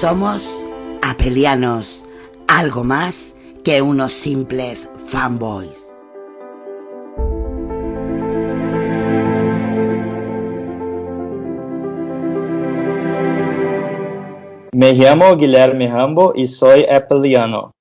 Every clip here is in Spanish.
Somos apelianos, algo más que unos simples fanboys. Me llamo Guilherme Rambo y soy apeliano.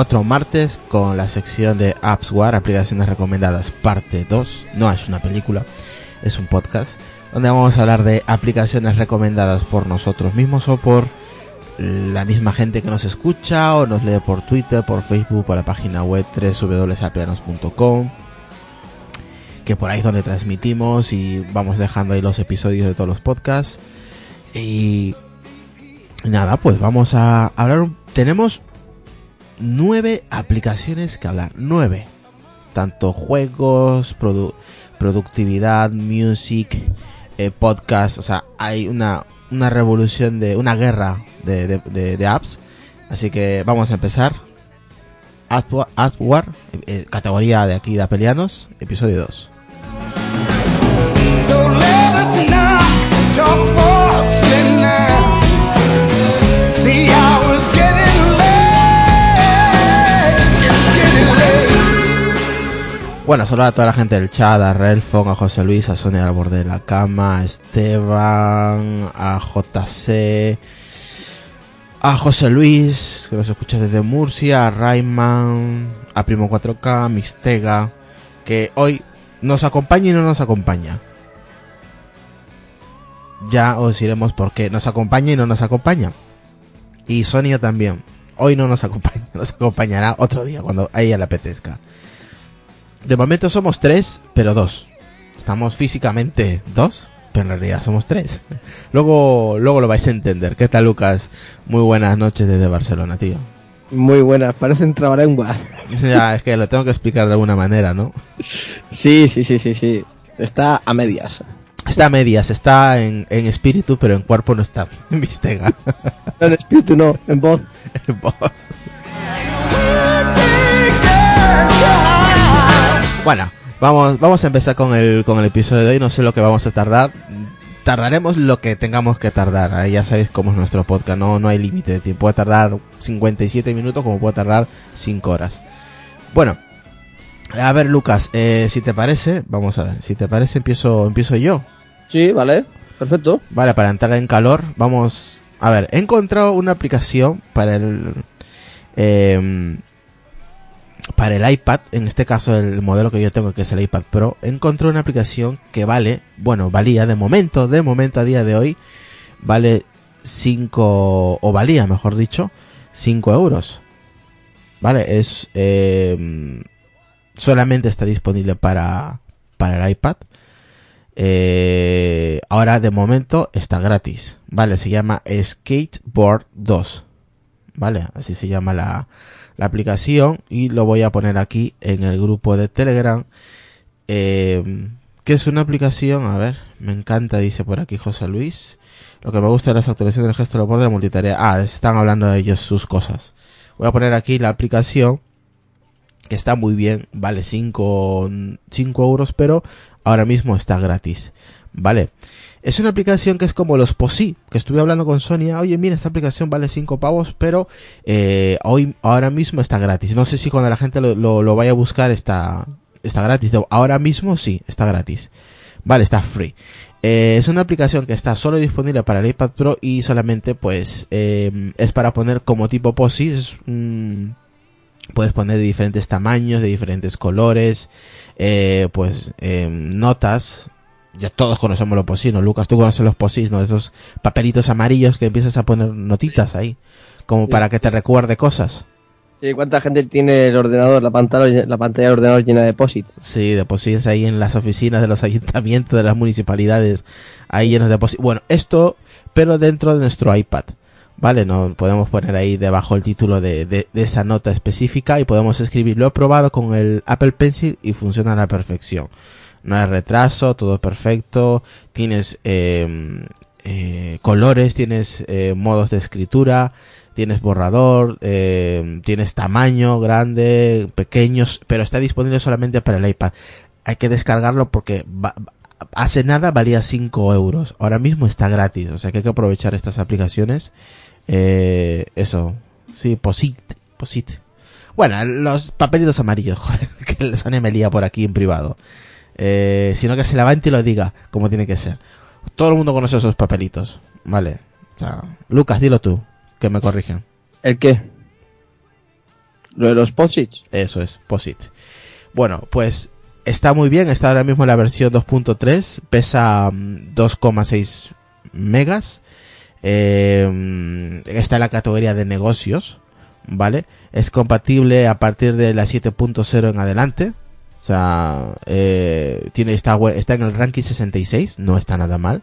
Otro martes con la sección de AppsWare, aplicaciones recomendadas, parte 2. No es una película, es un podcast donde vamos a hablar de aplicaciones recomendadas por nosotros mismos o por la misma gente que nos escucha o nos lee por Twitter, por Facebook, por la página web www.aplianos.com que por ahí es donde transmitimos y vamos dejando ahí los episodios de todos los podcasts y Nada, pues vamos a hablar. Tenemos nueve aplicaciones que hablar. Nueve. Tanto juegos, produ- productividad, music, eh, podcast. O sea, hay una, una revolución de. Una guerra de, de- apps. Así que vamos a empezar. Adwa- Adware, eh, eh, categoría de aquí de Apelianos, episodio 2. So Bueno, saludar a toda la gente del chat, a Relfon, a José Luis, a Sonia al borde de la cama, a Esteban, a JC, a José Luis, que nos escucha desde Murcia, a Rayman, a Primo 4K, a Mistega, que hoy nos acompaña y no nos acompaña. Ya os diremos por qué nos acompaña y no nos acompaña. Y Sonia también. Hoy no nos acompaña, nos acompañará otro día cuando a ella le apetezca. De momento somos tres, pero dos. Estamos físicamente dos, pero en realidad somos tres. Luego, luego lo vais a entender. ¿Qué tal, Lucas? Muy buenas noches desde Barcelona, tío. Muy buenas, parecen trabalenguas. Ya, es que lo tengo que explicar de alguna manera, ¿no? Sí, sí, sí, sí, sí. Está a medias. Está a medias, está en, en espíritu, pero en cuerpo no está. Vistega. En espíritu no, en voz. En voz. Bueno, vamos, vamos a empezar con el, con el episodio de hoy. No sé lo que vamos a tardar. Tardaremos lo que tengamos que tardar. Ya sabéis cómo es nuestro podcast. No, no hay límite de tiempo. Puede tardar 57 minutos como puede tardar 5 horas. Bueno, a ver, Lucas, eh, si te parece, vamos a ver. Si te parece, empiezo, empiezo yo. Sí, vale, perfecto. Vale, para entrar en calor, vamos. A ver, he encontrado una aplicación para el. em, para el iPad, en este caso el modelo que yo tengo, que es el iPad Pro, encontré una aplicación que vale, bueno, valía de momento, de momento a día de hoy, vale 5, o valía, mejor dicho, 5 euros. Vale, es. em, solamente está disponible para, para el iPad. Eh, ahora de momento está gratis, ¿vale? Se llama Skateboard 2, ¿vale? Así se llama la, la aplicación y lo voy a poner aquí en el grupo de Telegram. Eh, que es una aplicación, a ver, me encanta, dice por aquí José Luis. Lo que me gusta de las actualizaciones del gesto de la multitarea. Ah, están hablando de ellos sus cosas. Voy a poner aquí la aplicación que está muy bien, vale 5 euros, pero ahora mismo está gratis. Vale. Es una aplicación que es como los POSI, que estuve hablando con Sonia, oye, mira, esta aplicación vale 5 pavos, pero eh, hoy, ahora mismo está gratis. No sé si cuando la gente lo, lo, lo vaya a buscar está, está gratis. Ahora mismo sí, está gratis. Vale, está free. Eh, es una aplicación que está solo disponible para el iPad Pro y solamente pues eh, es para poner como tipo POSI. Es, puedes poner de diferentes tamaños, de diferentes colores, eh, pues eh, notas. Ya todos conocemos los POSIs, ¿no? Lucas, tú conoces los POSIs, ¿no? Esos papelitos amarillos que empiezas a poner notitas ahí, como para que te recuerde cosas. Sí, ¿cuánta gente tiene el ordenador, la pantalla, la pantalla del ordenador llena de posits? Sí, de POSIs ahí en las oficinas de los ayuntamientos, de las municipalidades, ahí llenos de POSIs. Bueno, esto, pero dentro de nuestro iPad. Vale, no podemos poner ahí debajo el título de, de, de, esa nota específica y podemos escribir. Lo he probado con el Apple Pencil y funciona a la perfección. No hay retraso, todo perfecto. Tienes eh, eh, colores, tienes eh, modos de escritura, tienes borrador, eh, tienes tamaño grande, pequeños, pero está disponible solamente para el iPad. Hay que descargarlo porque va, hace nada valía 5 euros. Ahora mismo está gratis, o sea que hay que aprovechar estas aplicaciones. Eh, eso, sí, posit, posit. Bueno, los papelitos amarillos, joder, que me lía por aquí en privado. Eh, sino que se levante y lo diga como tiene que ser. Todo el mundo conoce esos papelitos, vale. O sea, Lucas, dilo tú, que me corrigen. ¿El qué? Lo de los posits. Eso es, posit. Bueno, pues está muy bien, está ahora mismo en la versión 2.3, pesa mm, 2,6 megas. Eh, está en la categoría de negocios, ¿vale? Es compatible a partir de la 7.0 en adelante. O sea, eh, tiene, está, está en el ranking 66, no está nada mal.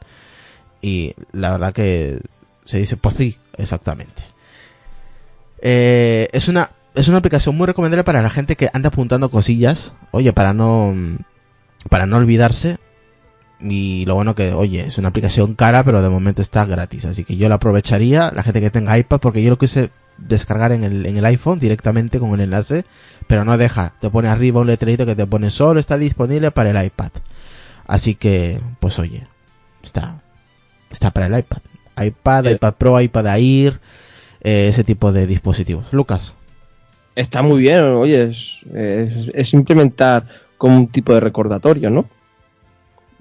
Y la verdad que se dice POSI, exactamente. Eh, es una es una aplicación muy recomendable para la gente que anda apuntando cosillas, oye, para no para no olvidarse. Y lo bueno que, oye, es una aplicación cara, pero de momento está gratis, así que yo la aprovecharía, la gente que tenga iPad, porque yo lo quise descargar en el, en el iPhone directamente con el enlace, pero no deja, te pone arriba un letrerito que te pone solo está disponible para el iPad. Así que, pues oye, está, está para el iPad. iPad, Sí. iPad Pro, iPad Air, eh, ese tipo de dispositivos. Lucas. Está muy bien, oye, es, es, es implementar como un tipo de recordatorio, ¿no?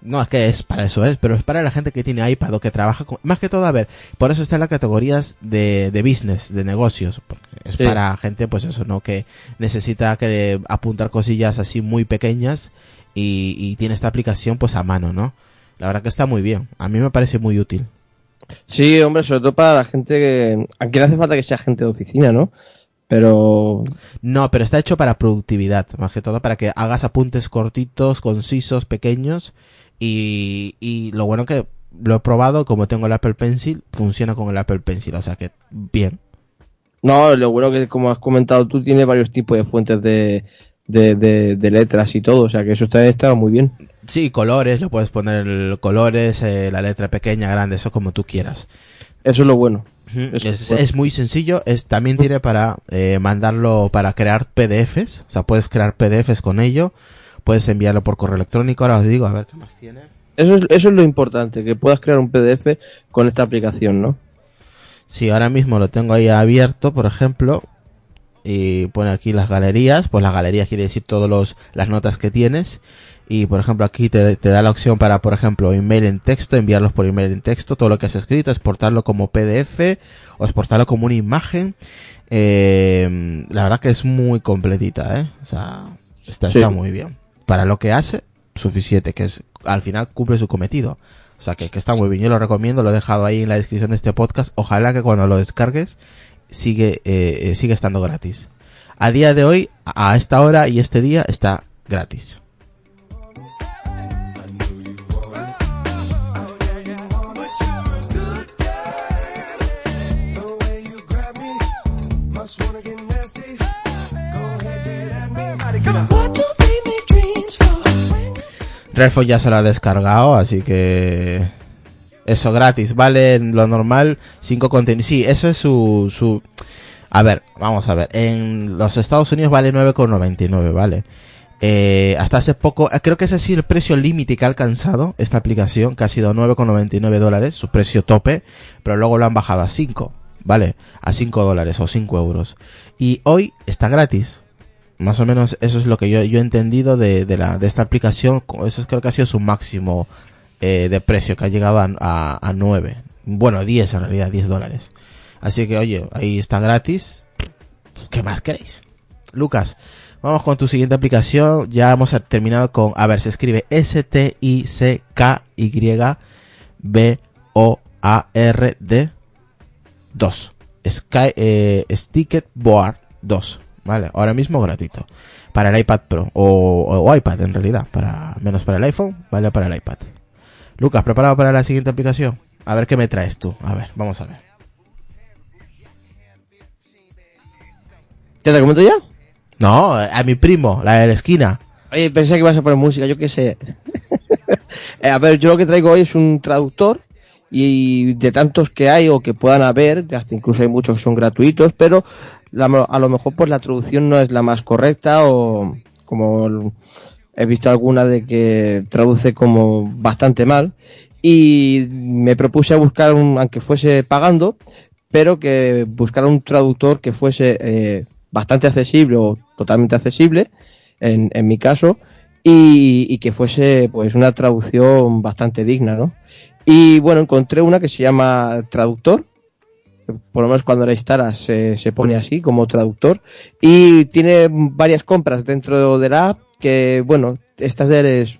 No, es que es para eso es, pero es para la gente que tiene iPad o que trabaja con... Más que todo, a ver, por eso está en las categorías de, de business, de negocios. Porque es Sí. para gente, pues eso, ¿no? Que necesita que apuntar cosillas así muy pequeñas y, y tiene esta aplicación pues a mano, ¿no? La verdad que está muy bien. A mí me parece muy útil. Sí, hombre, sobre todo para la gente que... Aquí no hace falta que sea gente de oficina, ¿no? Pero... No, pero está hecho para productividad, más que todo para que hagas apuntes cortitos, concisos, pequeños y, y lo bueno que lo he probado, como tengo el Apple Pencil, funciona con el Apple Pencil, o sea que bien. No, lo bueno que, como has comentado tú, tiene varios tipos de fuentes de, de, de, de letras y todo, o sea que eso está, está muy bien. Sí, colores, lo puedes poner colores, eh, la letra pequeña, grande, eso como tú quieras. Eso es lo bueno. Eso Es, bueno. es muy sencillo, es, también tiene para eh, mandarlo, para crear PDFs, o sea, puedes crear PDFs con ello, puedes enviarlo por correo electrónico, ahora os digo, a ver qué más tiene. Eso es, eso es lo importante, que puedas crear un PDF con esta aplicación, ¿no? Sí, ahora mismo lo tengo ahí abierto, por ejemplo, y pone aquí las galerías, pues las galerías quiere decir todas los, las notas que tienes, y por ejemplo aquí te, te da la opción para, por ejemplo, email en texto, enviarlos por email en texto, todo lo que has escrito, exportarlo como PDF, o exportarlo como una imagen, eh, la verdad que es muy completita, eh, o sea, está, Sí. está muy bien. Para lo que hace, suficiente, que es, al final cumple su cometido. O sea, que, está muy bien. Yo lo recomiendo, lo he dejado ahí en la descripción de este podcast. Ojalá que cuando lo descargues sigue, eh, eh, sigue estando gratis. A día de hoy, a esta hora y este día está gratis. Relfo ya se lo ha descargado, así que eso gratis, vale lo normal, 5 contenidos. Sí, eso es su, su... A ver, vamos a ver, en los Estados Unidos vale 9,99, ¿vale? Eh, hasta hace poco, eh, creo que ese sido el precio límite que ha alcanzado esta aplicación, que ha sido 9,99 dólares, su precio tope, pero luego lo han bajado a 5, ¿vale? A 5 dólares o 5 euros. Y hoy está gratis. Más o menos eso es lo que yo, he entendido de, de, la, de esta aplicación. Eso creo que ha sido su máximo eh, de precio, que ha llegado a, a, a 9. Bueno, 10 en realidad, 10 dólares. Así que, oye, ahí está gratis. ¿Qué más queréis? Lucas, vamos con tu siguiente aplicación. Ya hemos terminado con, a ver, se escribe S-T-I-C-K-Y-B-O-A-R-D 2. Sky, eh, Sticket Board 2. Vale, ahora mismo gratuito. Para el iPad Pro. O, o iPad en realidad. Para, menos para el iPhone, vale para el iPad. Lucas, ¿preparado para la siguiente aplicación? A ver qué me traes tú. A ver, vamos a ver. ¿Te la comento ya? No, a mi primo, la de la esquina. Oye, pensé que ibas a poner música, yo qué sé. Eh, a ver, yo lo que traigo hoy es un traductor y de tantos que hay o que puedan haber, hasta incluso hay muchos que son gratuitos, pero la- a lo mejor pues la traducción no es la más correcta o como he visto alguna de que traduce como bastante mal y me propuse a buscar un, aunque fuese pagando, pero que buscara un traductor que fuese eh, bastante accesible o totalmente accesible, en, en mi caso, y, y que fuese pues una traducción bastante digna, ¿no? Y bueno, encontré una que se llama Traductor, por lo menos cuando la instalas se, se pone así como traductor, y tiene varias compras dentro de la app que, bueno, esta es,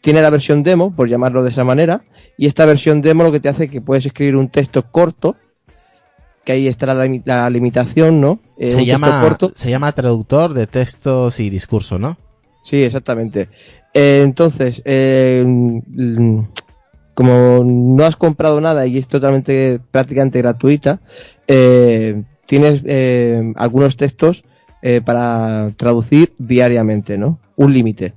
tiene la versión demo, por llamarlo de esa manera, y esta versión demo lo que te hace que puedes escribir un texto corto, que ahí está la, la limitación, ¿no? Eh, se llama, corto. se llama traductor de textos y discurso, ¿no? Sí, exactamente. Eh, entonces, eh, como no has comprado nada y es totalmente prácticamente gratuita, eh, tienes eh, algunos textos eh, para traducir diariamente, ¿no? Un límite,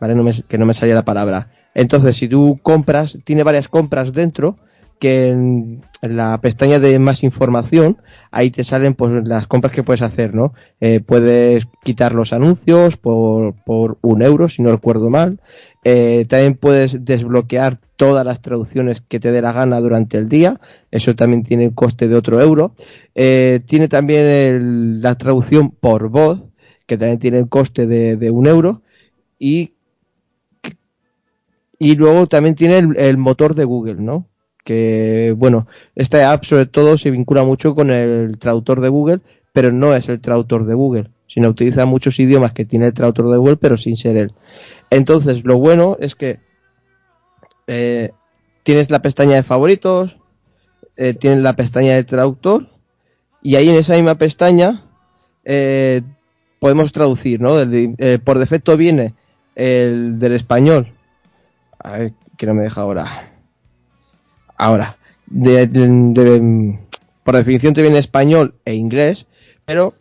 ¿vale? No me- que no me salía la palabra. Entonces, si tú compras, tiene varias compras dentro que en, la pestaña de más información, ahí te salen pues las compras que puedes hacer, ¿no? Eh, puedes quitar los anuncios por, por un euro, si no recuerdo mal. Eh, también puedes desbloquear todas las traducciones que te dé la gana durante el día. Eso también tiene el coste de otro euro. Eh, tiene también el- la traducción por voz, que también tiene el coste de, de un euro. Y, y luego también tiene el, el motor de Google, ¿no? Que, bueno, esta app sobre todo se vincula mucho con el traductor de Google, pero no es el traductor de Google, sino utiliza muchos idiomas que tiene el traductor de Google, pero sin ser él. Entonces, lo bueno es que eh, tienes la pestaña de favoritos, eh, tienes la pestaña de traductor, y ahí en esa misma pestaña eh, podemos traducir, ¿no? Por defecto viene el del español. A ver, que no me deja ahora. Ahora, de- por definición te viene español e inglés, pero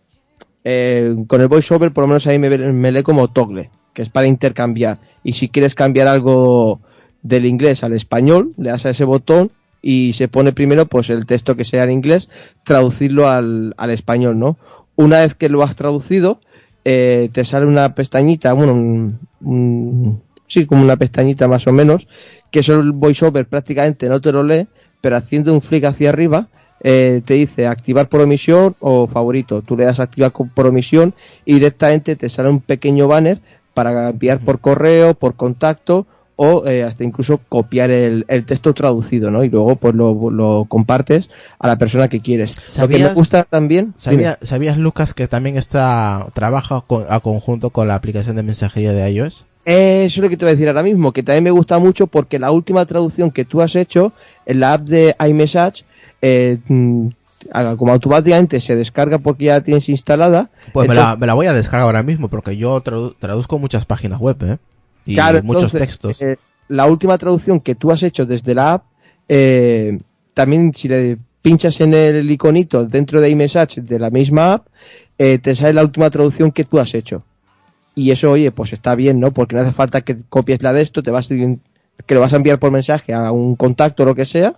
con el voiceover por lo menos ahí me, me lee como toggle, que es para intercambiar. Y si quieres cambiar algo del inglés al español, le das a ese botón y se pone primero pues el texto que sea en inglés, traducirlo al, al español, ¿no? Una vez que lo has traducido, eh, te sale una pestañita, bueno, un- sí, como una pestañita más o menos, que eso el voiceover prácticamente no te lo lee, pero haciendo un flick hacia arriba, eh, te dice activar por omisión o favorito. Tú le das activar por omisión y directamente te sale un pequeño banner para enviar por correo, por contacto o eh, hasta incluso copiar el, el texto traducido, ¿no? Y luego pues lo, lo compartes a la persona que quieres. Lo que ¿Sabías- me gusta también... ¿Sabía- ¿Sabías, Lucas, que también está trabaja con- a conjunto con la aplicación de mensajería de iOS? Eso es lo que te voy a decir ahora mismo, que también me gusta mucho porque la última traducción que tú has hecho en la app de iMessage, eh, mm, como automáticamente se descarga porque ya la tienes instalada. Pues me la, me la voy a descargar ahora mismo porque yo tradu- traduzco muchas páginas web, ¿eh? Y Claro, muchos entonces, textos. eh, la última traducción que tú has hecho desde la app, eh, también si le pinchas en el iconito dentro de iMessage de la misma app, eh, te sale la última traducción que tú has hecho. Y eso, oye, pues está bien, ¿no? Porque no hace falta que copies la de esto, te vas que lo vas a enviar por mensaje a un contacto o lo que sea,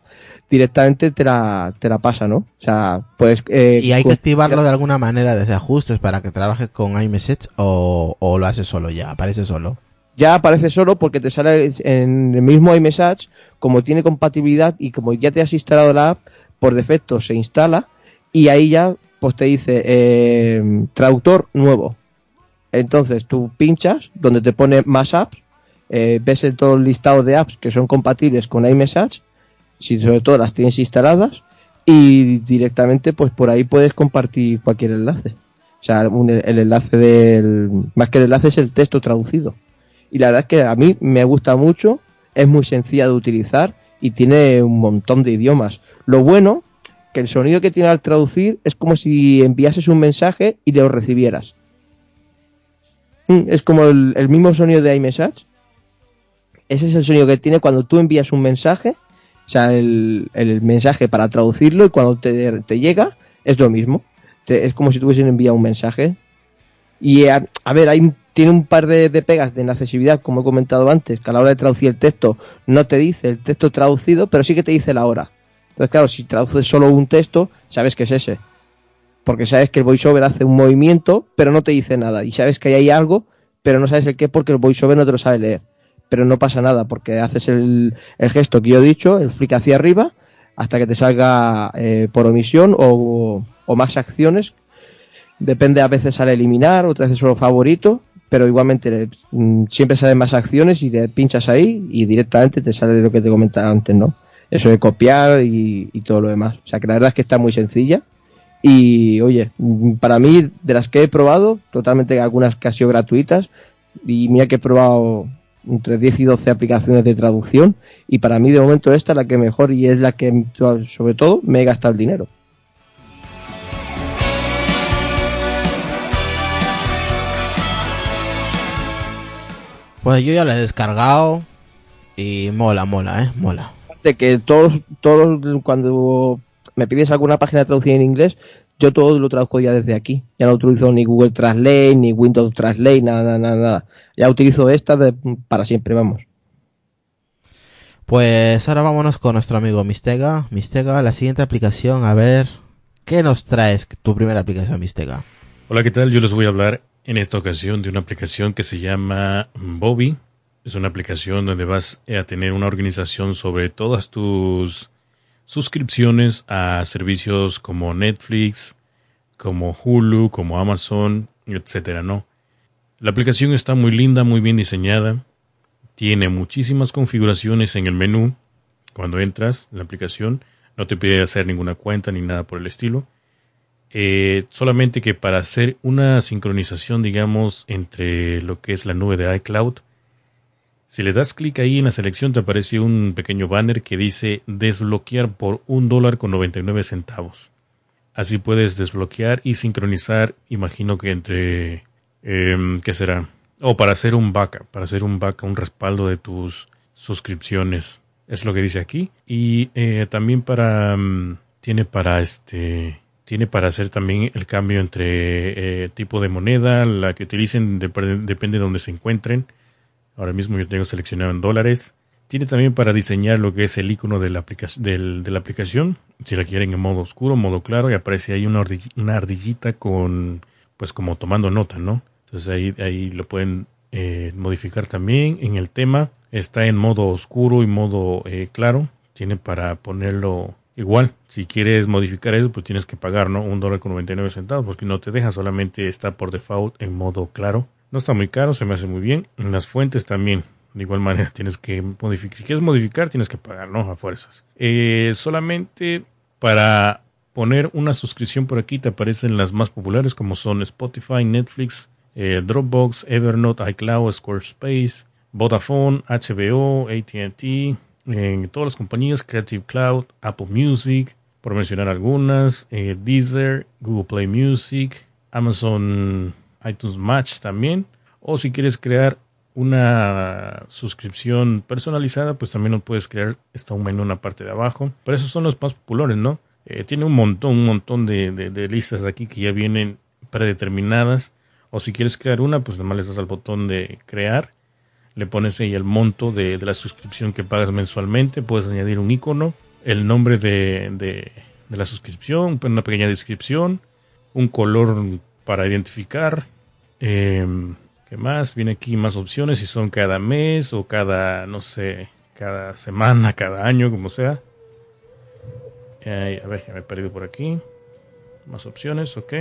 directamente te la, te la pasa, ¿no? O sea, puedes... eh, y hay que co- activarlo de alguna manera desde ajustes para que trabaje con iMessage o, o lo hace solo ya, aparece solo. ya aparece solo porque te sale en el mismo iMessage, como tiene compatibilidad y como ya te has instalado la app, por defecto se instala y ahí ya pues te dice eh, traductor nuevo. Entonces tú pinchas donde te pone más apps, eh, ves el todo el listado de apps que son compatibles con iMessage, si sobre todo las tienes instaladas y directamente pues por ahí puedes compartir cualquier enlace. O sea, un- el enlace del más que el enlace es el texto traducido y la verdad es que a mí me gusta mucho, es muy sencilla de utilizar y tiene un montón de idiomas. Lo bueno que el sonido que tiene al traducir es como si enviases un mensaje y lo recibieras. Mm, Es como el, el mismo sonido de iMessage. Ese es el sonido que tiene cuando tú envías un mensaje, o sea, el, el mensaje para traducirlo y cuando te, llega es lo mismo. Te- es como si tuviesen enviado un mensaje. Y a, a ver, hay, tiene un par de, de pegas de inaccesibilidad, como he comentado antes, que a la hora de traducir el texto no te dice el texto traducido, pero sí que te dice la hora. Entonces, claro, si traduces solo un texto, sabes que es ese. Porque sabes que el voiceover hace un movimiento, pero no te dice nada. Y sabes que hay algo, pero no sabes el qué porque el voiceover no te lo sabe leer. Pero no pasa nada, porque haces el, el gesto que yo he dicho, el flick hacia arriba, hasta que te salga eh, por omisión o, o más acciones depende a veces sale eliminar, otras veces solo favorito, pero igualmente mm, siempre salen más acciones y te pinchas ahí y directamente te sale lo que te comentaba antes, ¿no? Eso de copiar y, y todo lo demás. O sea que la verdad es que está muy sencilla y oye, mm, para mí de las que he probado, totalmente algunas que han sido gratuitas y mira que he probado entre 10 y 12 aplicaciones de traducción y para mí de momento esta es la que mejor y es la que sobre todo me he gastado el dinero. Pues yo ya la he descargado y mola, mola, eh, mola. de que todos, todos cuando me pides alguna página traducida en inglés, yo todo lo traduzco ya desde aquí. Ya no utilizo ni Google Translate, ni Windows Translate, nada, nada, nada. Ya utilizo esta de- para siempre, vamos. Pues ahora vámonos con nuestro amigo Mistega. Mistega, la siguiente aplicación, a ver, ¿qué nos traes tu primera aplicación, Mistega? Hola, ¿qué tal? Yo les voy a hablar en esta ocasión de una aplicación que se llama Bobby. Es una aplicación donde vas a tener una organización sobre todas tus suscripciones a servicios como Netflix, como Hulu, como Amazon, etcétera, ¿no? La aplicación está muy linda, muy bien diseñada. Tiene muchísimas configuraciones en el menú. Cuando entras en la aplicación, no te pide hacer ninguna cuenta ni nada por el estilo. Eh, solamente que para hacer una sincronización, digamos, entre lo que es la nube de iCloud, si le das clic ahí en la selección te aparece un pequeño banner que dice desbloquear por un dólar con 99 centavos. Así puedes desbloquear y sincronizar, imagino que entre, em, ¿qué será? O para hacer un backup, para hacer un backup, un respaldo de tus suscripciones. Es lo que dice aquí. Y eh, también para, mm, tiene para este, Tiene para hacer también el cambio entre eh, tipo de moneda, la que utilicen, dep- depende de donde se encuentren. Ahora mismo yo tengo seleccionado en dólares. Tiene también para diseñar lo que es el icono de la, del- de la aplicación. Si la quieren en modo oscuro, modo claro, y aparece ahí una ardillita con, pues como tomando nota, ¿no? Entonces ahí, ahí lo pueden eh, modificar también. En el tema está en modo oscuro y modo eh, claro. Tiene para ponerlo igual. Si quieres modificar eso, pues tienes que pagar, ¿no? Un dólar con 99 centavos, porque no te deja, solamente está por default en modo claro. No está muy caro, se me hace muy bien. En las fuentes también. De igual manera, tienes que modificar. Si quieres modificar, tienes que pagar, ¿no? A fuerzas. Eh, solamente para poner una suscripción por aquí te aparecen las más populares como son Spotify, Netflix, eh, Dropbox, Evernote, iCloud, Squarespace, Vodafone, HBO, AT&T, en todas las compañías, Creative Cloud, Apple Music, por mencionar algunas, eh, Deezer, Google Play Music, Amazon iTunes Match también. O si quieres crear una suscripción personalizada, pues también lo puedes crear. Está un menú en la parte de abajo. Pero esos son los más populares, ¿no? Eh, tiene un montón, un montón de, listas aquí que ya vienen predeterminadas. O si quieres crear una, pues nada más le das al botón de crear. Le pones ahí el monto de, la suscripción que pagas mensualmente. Puedes añadir un icono, el nombre de- de la suscripción, una pequeña descripción, un color para identificar. em, ¿Qué más? Viene aquí más opciones si son cada mes o cada, no sé, cada semana, cada año, como sea. A ver, ya me he perdido por aquí. Más opciones, ok.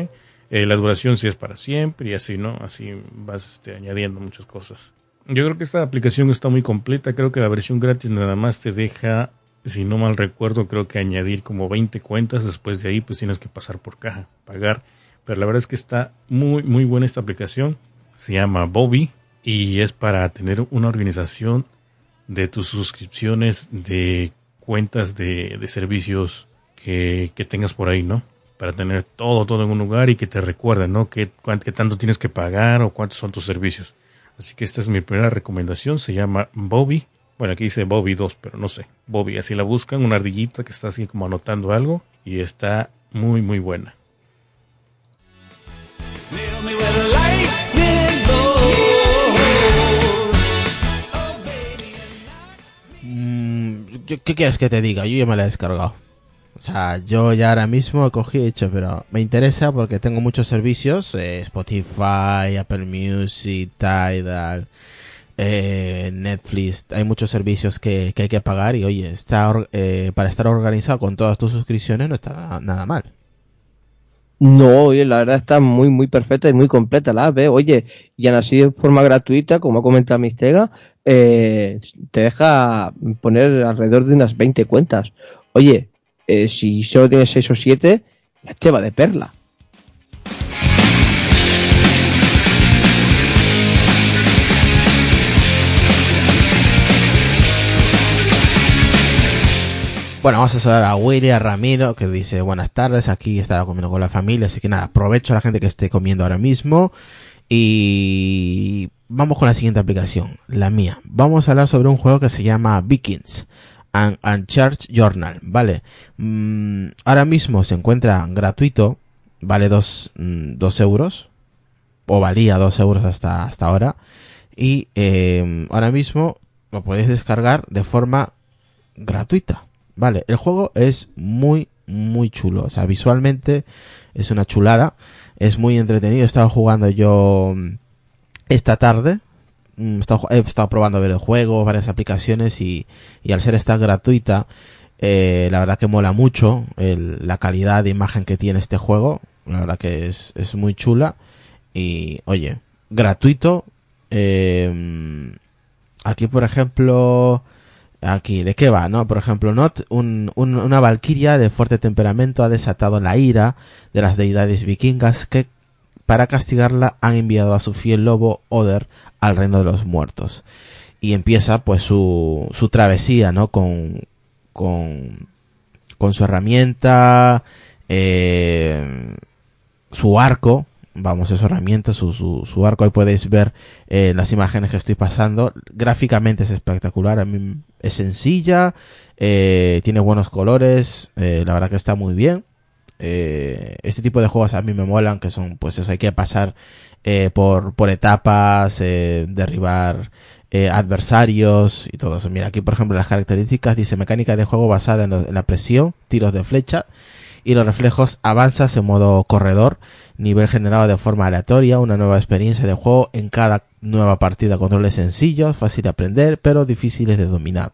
Eh, la duración si es para siempre y así, ¿no? Así vas este, añadiendo muchas cosas. Yo creo que esta aplicación está muy completa. Creo que la versión gratis nada más te deja, si no mal recuerdo, creo que añadir como 20 cuentas. Después de ahí, pues tienes que pasar por caja, pagar. Pero la verdad es que está muy, muy buena esta aplicación. Se llama Bobby y es para tener una organización de tus suscripciones de cuentas de, de servicios que, que tengas por ahí, ¿no? Para tener todo, todo en un lugar y que te recuerden, ¿no? ¿Qué, qué tanto tienes que pagar o cuántos son tus servicios. Así que esta es mi primera recomendación. Se llama Bobby. Bueno, aquí dice Bobby 2, pero no sé. Bobby, así la buscan. Una ardillita que está así como anotando algo. Y está muy, muy buena. ¿Qué quieres que te diga? Yo ya me la he descargado. O sea, yo ya ahora mismo cogí y he dicho, pero me interesa porque tengo muchos servicios, eh, Spotify, Apple Music, Tidal, eh, Netflix, hay muchos servicios que, que hay que pagar y oye, está, eh, para estar organizado con todas tus suscripciones no está nada, mal. No, oye, la verdad está muy, muy perfecta y muy completa la app. Oye, y aún así de forma gratuita, como ha comentado Mistega, eh, te deja poner alrededor de unas 20 cuentas. Oye, eh, si solo tienes 6 o 7, ya te va de perla. Bueno, vamos a saludar a Willy, a Ramiro, que dice buenas tardes, aquí estaba comiendo con la familia, así que nada, aprovecho a la gente que esté comiendo ahora mismo y vamos con la siguiente aplicación, la mía. Vamos a hablar sobre un juego que se llama Vikings and Uncharted Journal, ¿vale? Mm, ahora mismo se encuentra gratuito, vale dos, mm, dos euros, o valía dos euros hasta, hasta ahora, y eh, ahora mismo lo podéis descargar de forma gratuita. Vale, el juego es muy, muy chulo. O sea, visualmente es una chulada. Es muy entretenido. He estado jugando yo mm, esta tarde. Mm, He estado, probando ver el juego, varias aplicaciones y, y al ser esta gratuita, eh, la verdad que mola mucho la calidad de imagen que tiene este juego. La verdad que es, es muy chula. Y, oye, gratuito. eh, aquí, por ejemplo, Aquí, ¿de qué va? ¿No? Por ejemplo, Not, un, un- una valquiria de fuerte temperamento ha desatado la ira de las deidades vikingas que, para castigarla, han enviado a su fiel lobo Oder al reino de los muertos. Y empieza, pues, su, su travesía, ¿no? Con, con, con su herramienta, eh, su arco, vamos, es su herramienta, su, su, su arco, ahí podéis ver eh, las imágenes que estoy pasando. Gráficamente es espectacular, a mí es sencilla, eh, tiene buenos colores, eh, la verdad que está muy bien. Este tipo de juegos a mí me molan, que son, pues eso, hay que pasar por, por etapas, derribar adversarios y todo eso. Mira, aquí por ejemplo las características dice mecánica de juego basada en, en la presión, tiros de flecha y los reflejos avanzas en modo corredor, nivel generado de forma aleatoria, una nueva experiencia de juego en cada nueva partida, controles sencillos, fácil de aprender, pero difíciles de dominar.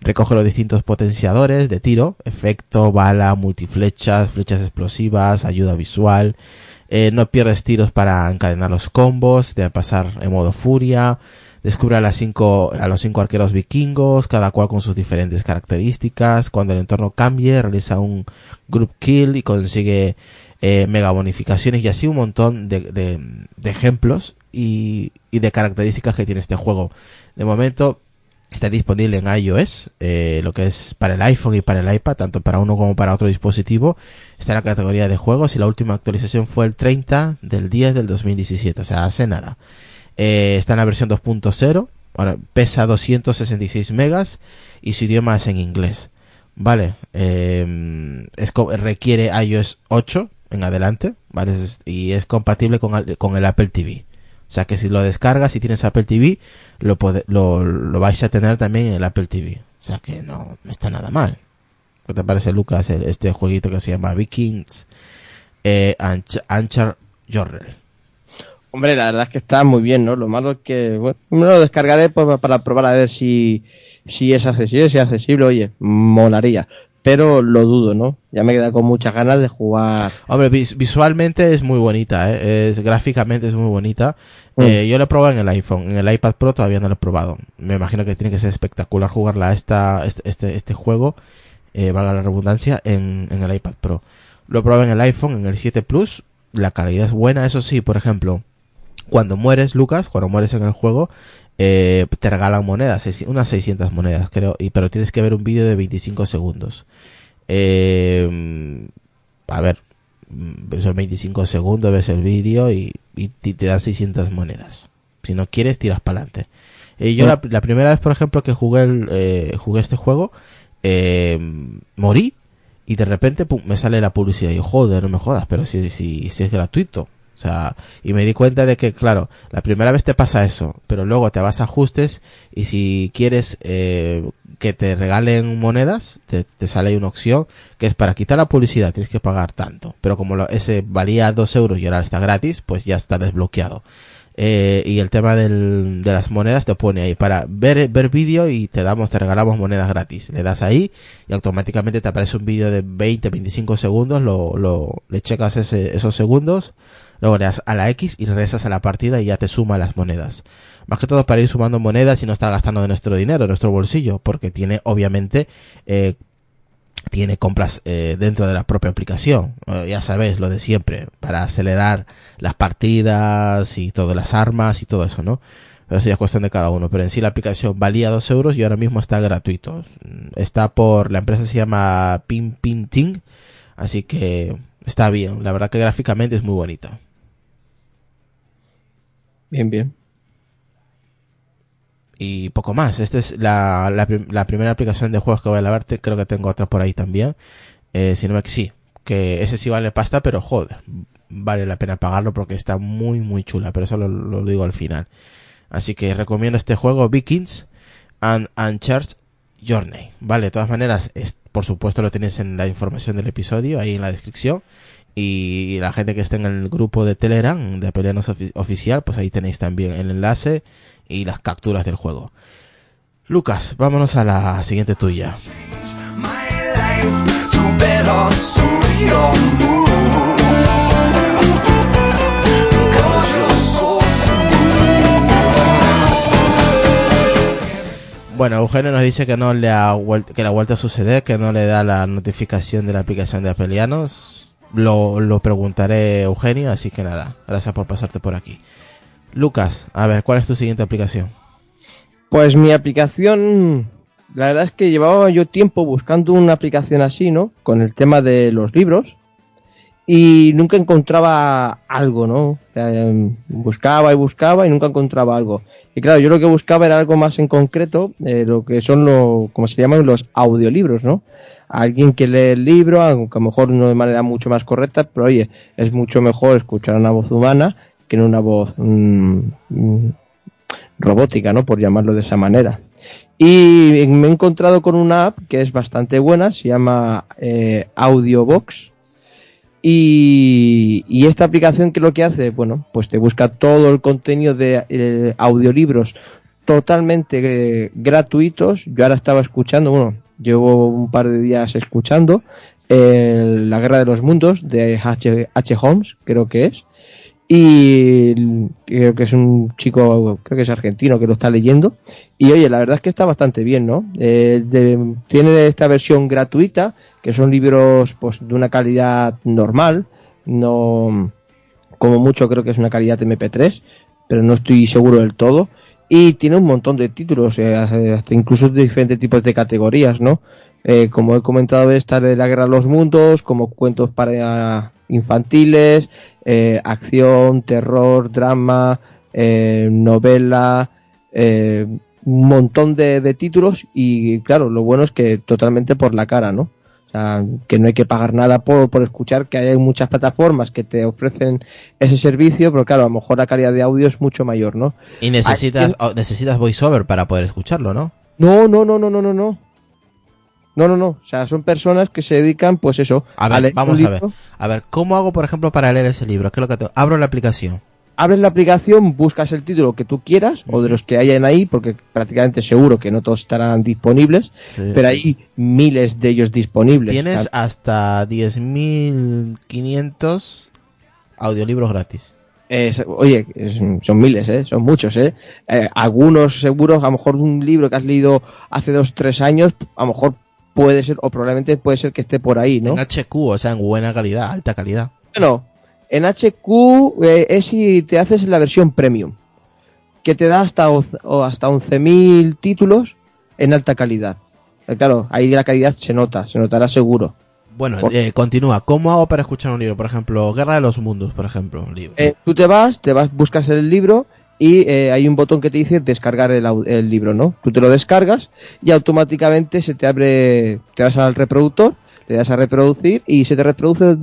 Recoge los distintos potenciadores de tiro, efecto, bala, multiflechas, flechas explosivas, ayuda visual, eh, no pierdes tiros para encadenar los combos, de pasar en modo furia, descubre a, las cinco, a los cinco arqueros vikingos, cada cual con sus diferentes características. Cuando el entorno cambie, realiza un group kill y consigue eh, mega bonificaciones y así un montón de, de- ejemplos y, y de características que tiene este juego. De momento está disponible en iOS, eh, lo que es para el iPhone y para el iPad, tanto para uno como para otro dispositivo. Está en la categoría de juegos y la última actualización fue el 30 del 10 del 2017, o sea, hace nada. Eh, está en la versión 2.0, ahora pesa 266 megas y su idioma es en inglés. Vale, requiere iOS 8 en adelante, ¿vale? Y es compatible con, el- Apple TV. O sea que si lo descargas, si tienes Apple TV, lo, lo, vais a tener también en el Apple TV. O sea que no, no está nada mal. ¿Qué te parece, Lucas, este jueguito que se llama Vikings eh, Anch- Anchar Jorrel? Hombre, la verdad es que está muy bien, ¿no? Lo malo es que, bueno, me lo descargaré pues, para probar a ver si, si es accesible, si es accesible, oye, molaría. Pero lo dudo, ¿no? Ya me queda con muchas ganas de jugar. Hombre, vis- visualmente es muy bonita, ¿eh? es gráficamente es muy bonita. Mm. Eh, yo lo he probado en el iPhone, en el iPad Pro todavía no lo he probado. Me imagino que tiene que ser espectacular jugarla esta, este, este, este juego, eh, valga la redundancia, en, en el iPad Pro. Lo he probado en el iPhone, en el 7 Plus, la calidad es buena, eso sí, por ejemplo, cuando mueres, Lucas, cuando mueres en el juego, eh, te regalan monedas, unas 600 monedas, creo, y, pero tienes que ver un vídeo de 25 segundos. Eh, a ver, son 25 segundos, ves el vídeo y, y te dan 600 monedas. Si no quieres, tiras para adelante. yo la, la primera vez, por ejemplo, que jugué, el, eh, jugué este juego, eh, morí y de repente pum, me sale la publicidad. Y yo, joder, no me jodas, pero si, si, si es gratuito. O sea, y me di cuenta de que, claro, la primera vez te pasa eso, pero luego te vas a ajustes y si quieres eh, que te regalen monedas, te, sale una opción que es para quitar la publicidad, tienes que pagar tanto. Pero como lo- ese valía dos euros y ahora está gratis, pues ya está desbloqueado. Eh, y el tema del, de las monedas te pone ahí para ver, ver vídeo y te damos, te regalamos monedas gratis. Le das ahí y automáticamente te aparece un vídeo de 20, 25 segundos, lo, lo, le checas ese, esos segundos, luego le das a la X y regresas a la partida y ya te suma las monedas. Más que todo para ir sumando monedas y no estar gastando de nuestro dinero, nuestro bolsillo, porque tiene obviamente, eh, tiene compras eh, dentro de la propia aplicación. Eh, ya sabéis, lo de siempre, para acelerar las partidas y todas las armas y todo eso, ¿no? Pero eso ya es cuestión de cada uno. Pero en sí la aplicación valía dos euros y ahora mismo está gratuito. Está por, la empresa se llama Pin Pin Ting, así que está bien. La verdad que gráficamente es muy bonita. Bien, bien. y poco más. Esta es la, la, prim- la primera aplicación de juegos que voy a lavarte. Creo que tengo otra por ahí también. Eh, si no me sí, que ese sí vale pasta, pero joder, vale la pena pagarlo porque está muy, muy chula. Pero eso lo, lo digo al final. Así que recomiendo este juego, Vikings and Uncharted Journey. Vale, de todas maneras, es- por supuesto lo tenéis en la información del episodio, ahí en la descripción. Y la gente que esté en el grupo de Telegram de Peleanos Ofi- Oficial, pues ahí tenéis también el enlace y las capturas del juego. Lucas, vámonos a la siguiente tuya. Bueno, Eugenio nos dice que no le ha que le ha vuelto a suceder, que no le da la notificación de la aplicación de Apelianos. Lo, lo preguntaré Eugenio, así que nada, gracias por pasarte por aquí. Lucas, a ver, ¿cuál es tu siguiente aplicación? Pues mi aplicación, la verdad es que llevaba yo tiempo buscando una aplicación así, ¿no? Con el tema de los libros. Y nunca encontraba algo, ¿no? O em, buscaba y buscaba y nunca encontraba algo. Y claro, yo lo que buscaba era algo más en concreto, eh, lo que son lo, como se llaman los audiolibros, ¿no? Alguien que lee el libro, aunque a lo mejor no de manera mucho más correcta, pero oye, es mucho mejor escuchar una voz humana que no una voz mm, mm, robótica, ¿no? Por llamarlo de esa manera. Y me he encontrado con una app que es bastante buena, se llama eh, Audiobox. Y, y esta aplicación que lo que hace, bueno, pues te busca todo el contenido de eh, audiolibros totalmente eh, gratuitos. Yo ahora estaba escuchando, bueno, llevo un par de días escuchando eh, La Guerra de los Mundos de H. H. Holmes, creo que es. Y creo que es un chico, creo que es argentino que lo está leyendo. Y oye, la verdad es que está bastante bien, ¿no? Eh, tiene esta versión gratuita, que son libros pues de una calidad normal, no como mucho creo que es una calidad MP3, pero no estoy seguro del todo. Y tiene un montón de títulos, eh, hasta incluso diferentes tipos de categorías, ¿no? Eh, como he comentado, está de la Guerra de los Mundos, como cuentos para infantiles, eh, acción, terror, drama, eh, novela, eh, un montón de, de títulos y claro, lo bueno es que totalmente por la cara, ¿no? Sea, que no hay que pagar nada por, por escuchar, que hay muchas plataformas que te ofrecen ese servicio, pero claro, a lo mejor la calidad de audio es mucho mayor, ¿no? Y necesitas, oh, necesitas voiceover para poder escucharlo, ¿no? No, no, no, no, no, no, no. No, no, no. O sea, son personas que se dedican, pues eso. A ver, leer vamos a ver. A ver, ¿cómo hago, por ejemplo, para leer ese libro? ¿Qué es lo que tengo? Abro la aplicación. Abres la aplicación, buscas el título que tú quieras, o de los que hayan ahí, porque prácticamente seguro que no todos estarán disponibles, Sí. pero hay miles de ellos disponibles. Tienes O hasta 10.500 audiolibros gratis. oye, son miles, ¿eh? son muchos. ¿eh? Eh, algunos seguros, a lo mejor un libro que has leído hace dos tres años, a lo mejor puede ser, o probablemente puede ser que esté por ahí, ¿no? En HQ, o sea, en buena calidad, alta calidad. Bueno, en HQ eh, es si te haces la versión premium, que te da hasta, o hasta 11.000 títulos en alta calidad. Eh, Claro, ahí la calidad se nota, se notará seguro. Bueno, Por- eh, continúa. ¿Cómo hago para escuchar un libro? Por ejemplo, Guerra de los Mundos, por ejemplo, un libro. Eh, tú te vas, te vas, buscas el libro y eh, hay un botón que te dice descargar el, el libro, ¿no? Tú te lo descargas y automáticamente se te abre, te vas al reproductor, le das a reproducir y se te reproduce,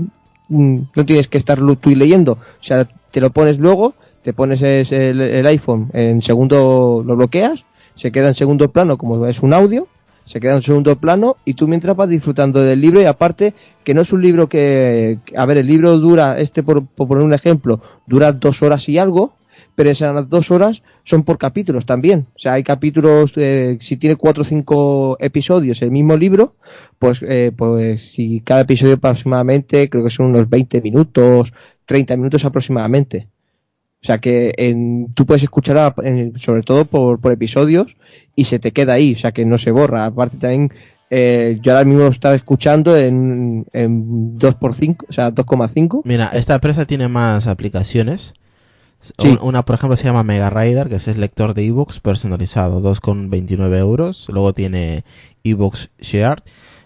no tienes que estarlo tú leyendo, o sea, te lo pones luego, te pones el, iPhone en segundo, lo bloqueas, se queda en segundo plano como es un audio, se queda en segundo plano y tú mientras vas disfrutando del libro y aparte que no es un libro que, que- a ver, el libro dura, este por, por poner un ejemplo, dura dos horas y algo, pero esas dos horas son por capítulos también. O sea, hay capítulos, eh, si tiene cuatro o cinco episodios el mismo libro, pues, eh, pues si cada episodio aproximadamente, creo que son unos 20 minutos, 30 minutos aproximadamente. O sea que en- tú puedes escuchar a- en- sobre todo por, por episodios y se te queda ahí, o sea que no se borra. Aparte también, eh, yo ahora mismo lo estaba escuchando en, en 2x5, o sea 2,5. Mira, esta empresa tiene más aplicaciones. Sí. Una, por ejemplo, se llama Mega Rider, que es el lector de ebooks personalizado, 2,29 euros. Luego tiene ebooks Share,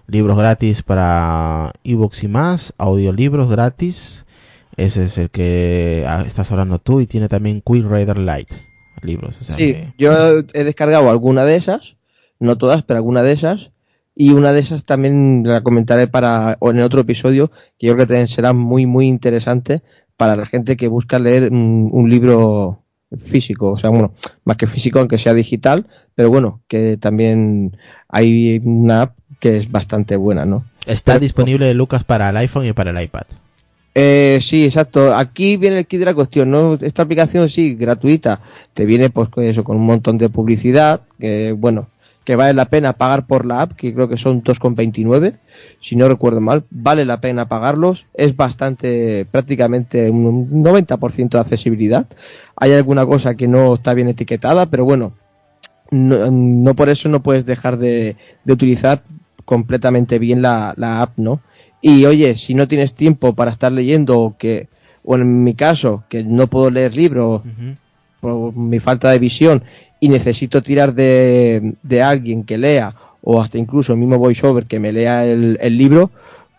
libros gratis para ebooks y más, audiolibros gratis. Ese es el que ah, estás hablando tú. Y tiene también Quick Rider Lite, libros. O sea Sí, que- yo he descargado alguna de esas, no todas, pero alguna de esas. Y una de esas también la comentaré para, o en otro episodio, que yo creo que también será muy, muy interesante para la gente que busca leer un, un libro físico, o sea, bueno, más que físico, aunque sea digital, pero bueno, que también hay una app que es bastante buena, ¿no? Está pero- disponible Lucas para el iPhone y para el iPad. Eh, sí, exacto. Aquí viene el kit de la cuestión, ¿no? Esta aplicación sí, gratuita, te viene pues con eso, con un montón de publicidad, que bueno, que vale la pena pagar por la app, que creo que son 2,29, si no recuerdo mal, vale la pena pagarlos, es bastante, prácticamente un 90% de accesibilidad. Hay alguna cosa que no está bien etiquetada, pero bueno, no, no por eso no puedes dejar de, de utilizar completamente bien la, la app, ¿no? Y oye, si no tienes tiempo para estar leyendo o que, o en mi caso, que no puedo leer libros por mi falta de visión y necesito tirar de, de alguien que lea o hasta incluso el mismo voiceover que me lea el, el libro,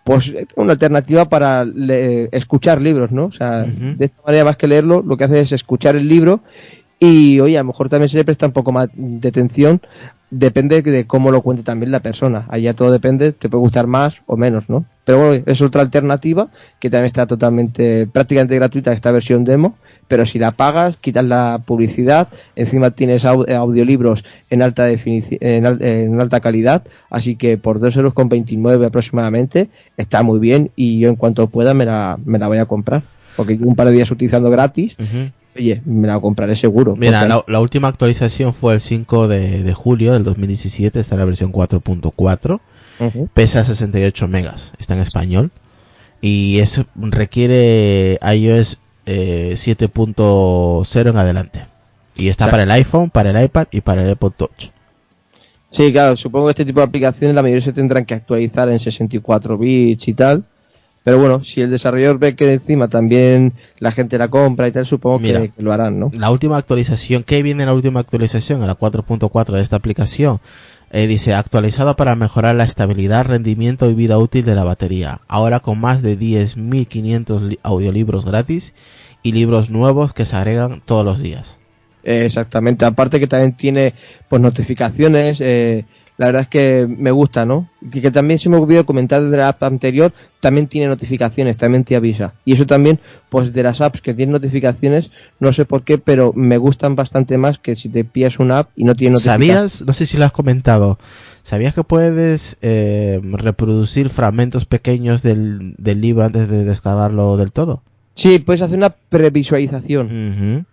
pues es una alternativa para le- escuchar libros, ¿no? O sea, de esta manera más que leerlo, lo que hace es escuchar el libro Y oye, a lo mejor también se le presta un poco más de atención, depende de cómo lo cuente también la persona. Allá todo depende, te puede gustar más o menos, ¿no? Pero bueno, es otra alternativa que también está totalmente, prácticamente gratuita esta versión demo, pero si la pagas, quitas la publicidad, encima tienes au- audiolibros en alta definición, en, al- en alta calidad, así que por 2,29 euros con 29 aproximadamente está muy bien y yo en cuanto pueda me la, me la voy a comprar. Porque un par de días utilizando gratis, oye, me la compraré seguro. Mira, la, la última actualización fue el 5 de, de julio del 2017, está la versión 4.4, Pesa 68 megas, está en español, y eso requiere iOS eh, 7.0 en adelante. Y está Claro. para el iPhone, para el iPad y para el Apple Touch. Sí, claro, supongo que este tipo de aplicaciones la mayoría se tendrán que actualizar en 64 bits y tal. Pero bueno, si el desarrollador ve que encima también la gente la compra y tal, supongo Mira. que, lo harán, ¿no? La última actualización, ¿qué viene en la última actualización? En la 4.4 de esta aplicación. Eh, dice, actualizado para mejorar la estabilidad, rendimiento y vida útil de la batería. Ahora con más de 10.500 li- audiolibros gratis y libros nuevos que se agregan todos los días. Exactamente. Aparte que también tiene pues notificaciones. eh, la verdad es que me gusta, ¿no? Que, que también se me olvidó comentar de la app anterior, también tiene notificaciones, también te avisa. Y eso también, pues de las apps que tienen notificaciones, no sé por qué, pero me gustan bastante más que si te pillas una app y no tiene notificaciones. ¿Sabías? No sé si lo has comentado. ¿Sabías que puedes eh, reproducir fragmentos pequeños del, del libro antes de descargarlo del todo? Sí, puedes hacer una previsualización. Ujú.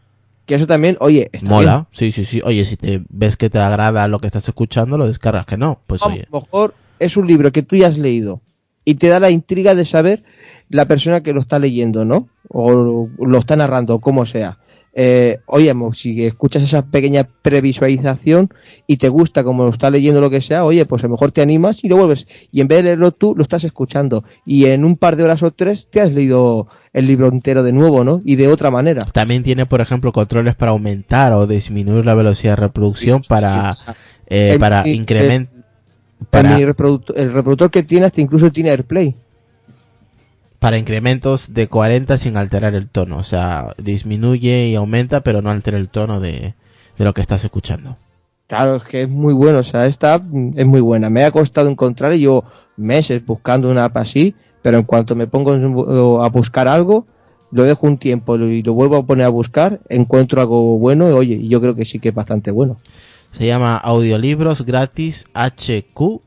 Que eso también, oye, está Mola, sí, sí, sí. Oye, si te ves que te agrada lo que estás escuchando, lo descargas. Que no, pues oye. A lo mejor es un libro que tú ya has leído y te da la intriga de saber la persona que lo está leyendo, ¿no? O lo está narrando, como sea. Eh, oye, si escuchas esa pequeña previsualización y te gusta como lo está leyendo lo que sea, oye, pues a lo mejor te animas y lo vuelves. Y en vez de leerlo tú, lo estás escuchando. Y en un par de horas o tres te has leído el libro entero de nuevo, ¿no? Y de otra manera. También tiene, por ejemplo, controles para aumentar o disminuir la velocidad de reproducción para, eh, El- para el- incrementar. El, Para, mini reproductor, el reproductor que tiene hasta incluso tiene AirPlay. Para incrementos de 40 sin alterar el tono. O sea, disminuye y aumenta, pero no altera el tono de, de lo que estás escuchando. Claro, es que es muy bueno, o sea, esta es muy buena. Me ha costado encontrar y yo meses buscando una app así, pero en cuanto me pongo a buscar algo, lo dejo un tiempo y lo vuelvo a poner a buscar, encuentro algo bueno y oye, yo creo que sí que es bastante bueno. Se llama Audiolibros Gratis HQ.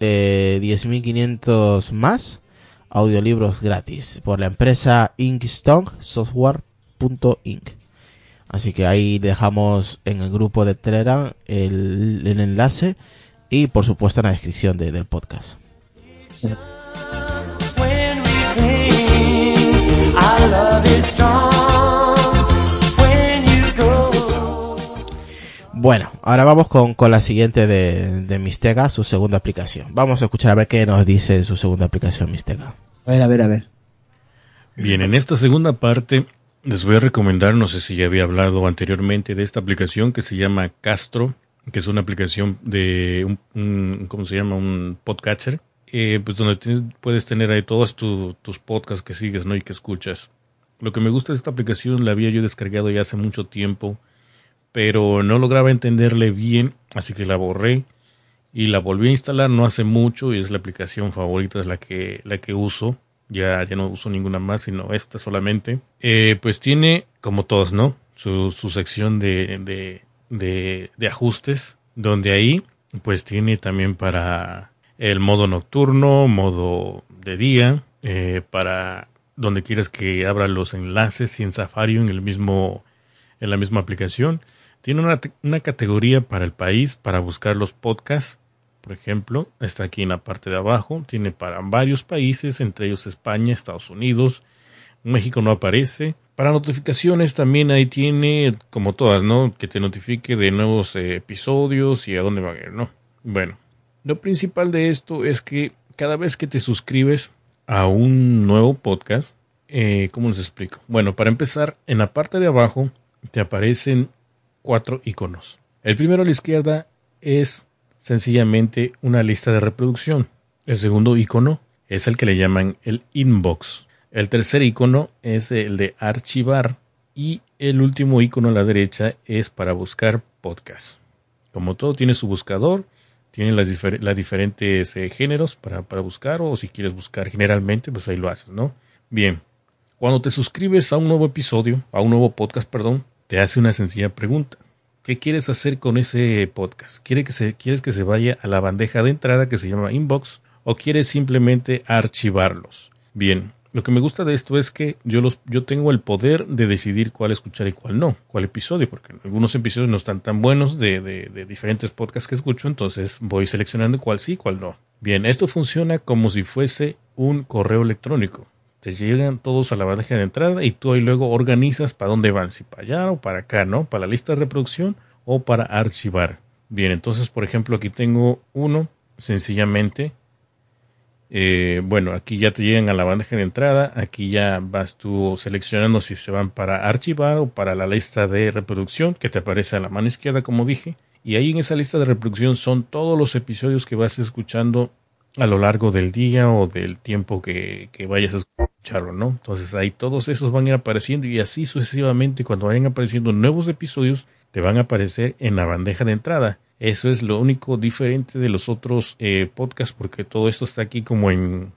Eh, 10.500 más. Audiolibros gratis. Por la empresa Inkstone Software.inc. Así que ahí dejamos en el grupo de Telegram el, el enlace. Y por supuesto en la descripción de- del podcast. Ahora vamos con, con la siguiente de, de Mistega, su segunda aplicación. Vamos a escuchar a ver qué nos dice su segunda aplicación Mistega. A ver, a ver, a ver. Bien, en esta segunda parte les voy a recomendar, no sé si ya había hablado anteriormente de esta aplicación que se llama Castro, que es una aplicación de un, un- ¿cómo se llama? Un podcatcher, eh, pues donde tienes- puedes tener ahí todos tu- tus podcasts que sigues, ¿no? Y que escuchas. Lo que me gusta de esta aplicación la había yo descargado ya hace mucho tiempo, pero no lograba entenderle bien, así que la borré y la volví a instalar no hace mucho y es la aplicación favorita, es la que, la que uso. Ya, ya no uso ninguna más, sino esta solamente. Eh, pues tiene, como todos, ¿no? Su, su sección de, de, de, ajustes, donde ahí, pues tiene también para el modo nocturno, modo de día, eh, para donde quieras que abra los enlaces y en Safari en el mismo, en la misma aplicación. Tiene una, una categoría para el país, para buscar los podcasts por ejemplo, está aquí en la parte de abajo, tiene para varios países, entre ellos España, Estados Unidos, México no aparece. Para notificaciones también ahí tiene, como todas, ¿no? Que te notifique de nuevos eh, episodios y a dónde va a ir, ¿no? Bueno, lo principal de esto es que cada vez que te suscribes a un nuevo podcast, eh, ¿cómo les explico? Bueno, para empezar, en la parte de abajo te aparecen cuatro iconos. El primero a la izquierda es sencillamente una lista de reproducción. El segundo icono es el que le llaman el inbox. El tercer icono es el de archivar Y el último icono a la derecha es para buscar podcast. Como todo tiene su buscador, tiene las, difer- las diferentes eh, géneros para, para buscar o si quieres buscar generalmente, pues ahí lo haces, ¿no? Bien, cuando te suscribes a un nuevo episodio, a un nuevo podcast, perdón, te hace una sencilla pregunta. ¿Qué quieres hacer con ese podcast? ¿Quiere que se, ¿Quieres que se vaya a la bandeja de entrada que se llama inbox o quieres simplemente archivarlos? Bien, lo que me gusta de esto es que yo, los, yo tengo el poder de decidir cuál escuchar y cuál no, cuál episodio, porque algunos episodios no están tan buenos de, de, de diferentes podcasts que escucho, entonces voy seleccionando cuál sí, cuál no. Bien, esto funciona como si fuese un correo electrónico. Te llegan todos a la bandeja de entrada y tú ahí luego organizas para dónde van, si para allá o para acá, ¿no? Para la lista de reproducción o para archivar. Bien, entonces, por ejemplo, aquí tengo uno, sencillamente. Eh, bueno, aquí ya te llegan a la bandeja de entrada. Aquí ya vas tú seleccionando si se van para archivar o para la lista de reproducción que te aparece a la mano izquierda, como dije. Y ahí en esa lista de reproducción son todos los episodios que vas escuchando a lo largo del día o del tiempo que, que vayas a escucharlo, ¿no? Entonces ahí todos esos van a ir apareciendo y así sucesivamente cuando vayan apareciendo nuevos episodios te van a aparecer en la bandeja de entrada. Eso es lo único diferente de los otros eh, podcasts porque todo esto está aquí como en,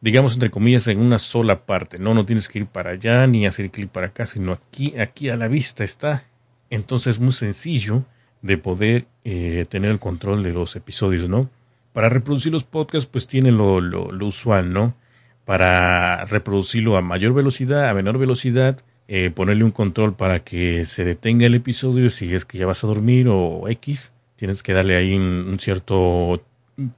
digamos entre comillas, en una sola parte, ¿no? No tienes que ir para allá ni hacer clic para acá, sino aquí, aquí a la vista está. Entonces es muy sencillo de poder eh, tener el control de los episodios, ¿no? Para reproducir los podcasts, pues tiene lo, lo, usual, ¿no? Para reproducirlo a mayor velocidad, a menor velocidad, eh, ponerle un control para que se detenga el episodio si es que ya vas a dormir o X. Tienes que darle ahí un, un cierto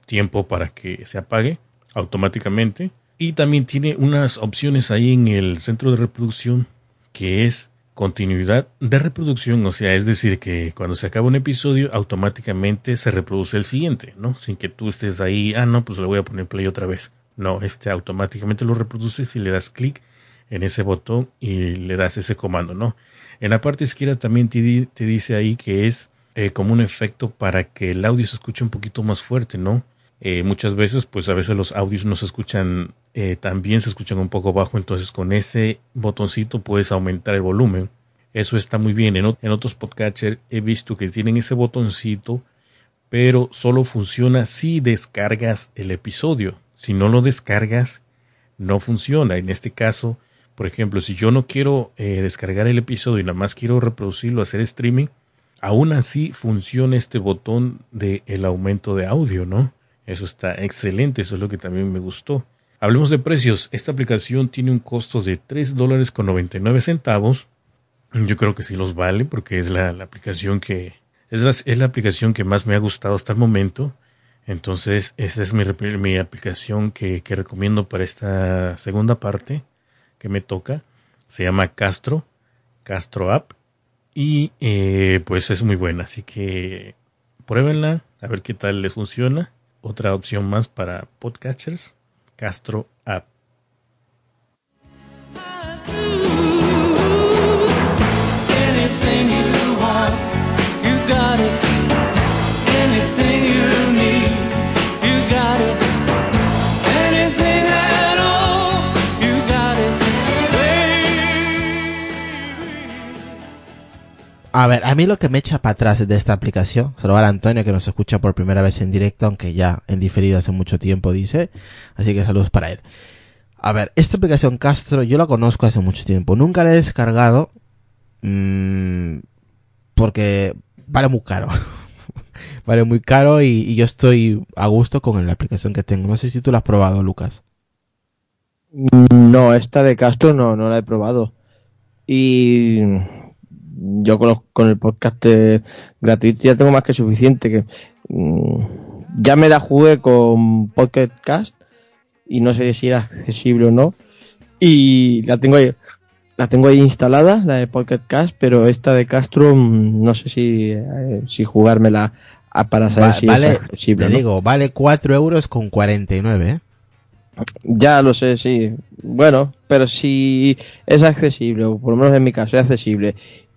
tiempo para que se apague automáticamente. Y también tiene unas opciones ahí en el centro de reproducción que es continuidad de reproducción, o sea, es decir, que cuando se acaba un episodio automáticamente se reproduce el siguiente, ¿no? Sin que tú estés ahí, ah, no, pues le voy a poner play otra vez. No, este automáticamente lo reproduce si le das clic en ese botón y le das ese comando, ¿no? En la parte izquierda también te dice ahí que es eh, como un efecto para que el audio se escuche un poquito más fuerte, ¿no? Eh, muchas veces, pues a veces los audios no se escuchan eh, también se escuchan un poco bajo, entonces con ese botoncito puedes aumentar el volumen. Eso está muy bien. En, otros podcatchers he visto que tienen ese botoncito, pero solo funciona si descargas el episodio. Si no lo descargas, no funciona. En este caso, por ejemplo, si yo no quiero eh, descargar el episodio y nada más quiero reproducirlo, hacer streaming, aún así funciona este botón de el aumento de audio, ¿no? Eso está excelente, eso es lo que también me gustó. Hablemos de precios. Esta aplicación tiene un costo de 3 dólares con 99 centavos. Yo creo que sí los vale porque es la, aplicación que es la, es la aplicación que más me ha gustado hasta el momento. Entonces, esta es mi, mi aplicación que, que recomiendo para esta segunda parte que me toca. Se llama Castro, Castro App. Y eh, pues es muy buena, así que pruébenla, a ver qué tal les funciona. Otra opción más para podcatchers, Castro App. A ver, a mí lo que me echa para atrás de esta aplicación, se lo va a Antonio que nos escucha por primera vez en directo, aunque ya en diferido hace mucho tiempo dice, así que saludos para él. A ver, esta aplicación Castro yo la conozco hace mucho tiempo, nunca la he descargado mm, porque vale muy caro. vale muy caro y, y yo estoy a gusto con la aplicación que tengo. No sé si tú la has probado, Lucas. No, esta de Castro no, no la he probado. Y yo con, los- con el podcast gratuito ya tengo más que suficiente. Que mm, ya me la jugué con Pocket Cast y no sé si era accesible o no. Y la tengo ahí, la tengo ahí instalada, la de Pocket Cast, pero esta de Castro mm, no sé si, eh, si jugármela a- para saber Va- si vale, es accesible. te no. digo, vale 4 euros con 49, ¿eh? Ya lo sé, sí. Bueno, pero si es accesible, o por lo menos en mi caso es accesible,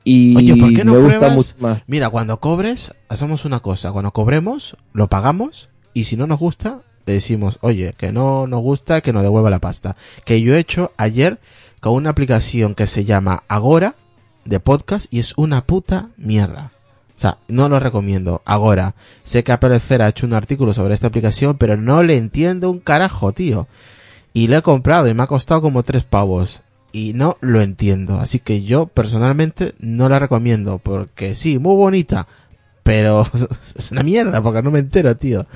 y Oye, ¿por qué no me gusta pruebas? mucho más. Mira, cuando cobres, hacemos una cosa. Cuando cobremos, lo pagamos y si no nos gusta, le decimos, oye, que no nos gusta, que nos devuelva la pasta. Que yo he hecho ayer con una aplicación que se llama Agora, de podcast y es una puta mierda. O sea, no lo recomiendo. Ahora, sé que Apple Esfera ha hecho un artículo sobre esta aplicación, pero no le entiendo un carajo, tío. Y lo he comprado y me ha costado como tres pavos. Y no lo entiendo. Así que yo personalmente no la recomiendo. Porque sí, muy bonita. Pero es una mierda porque no me entero, tío.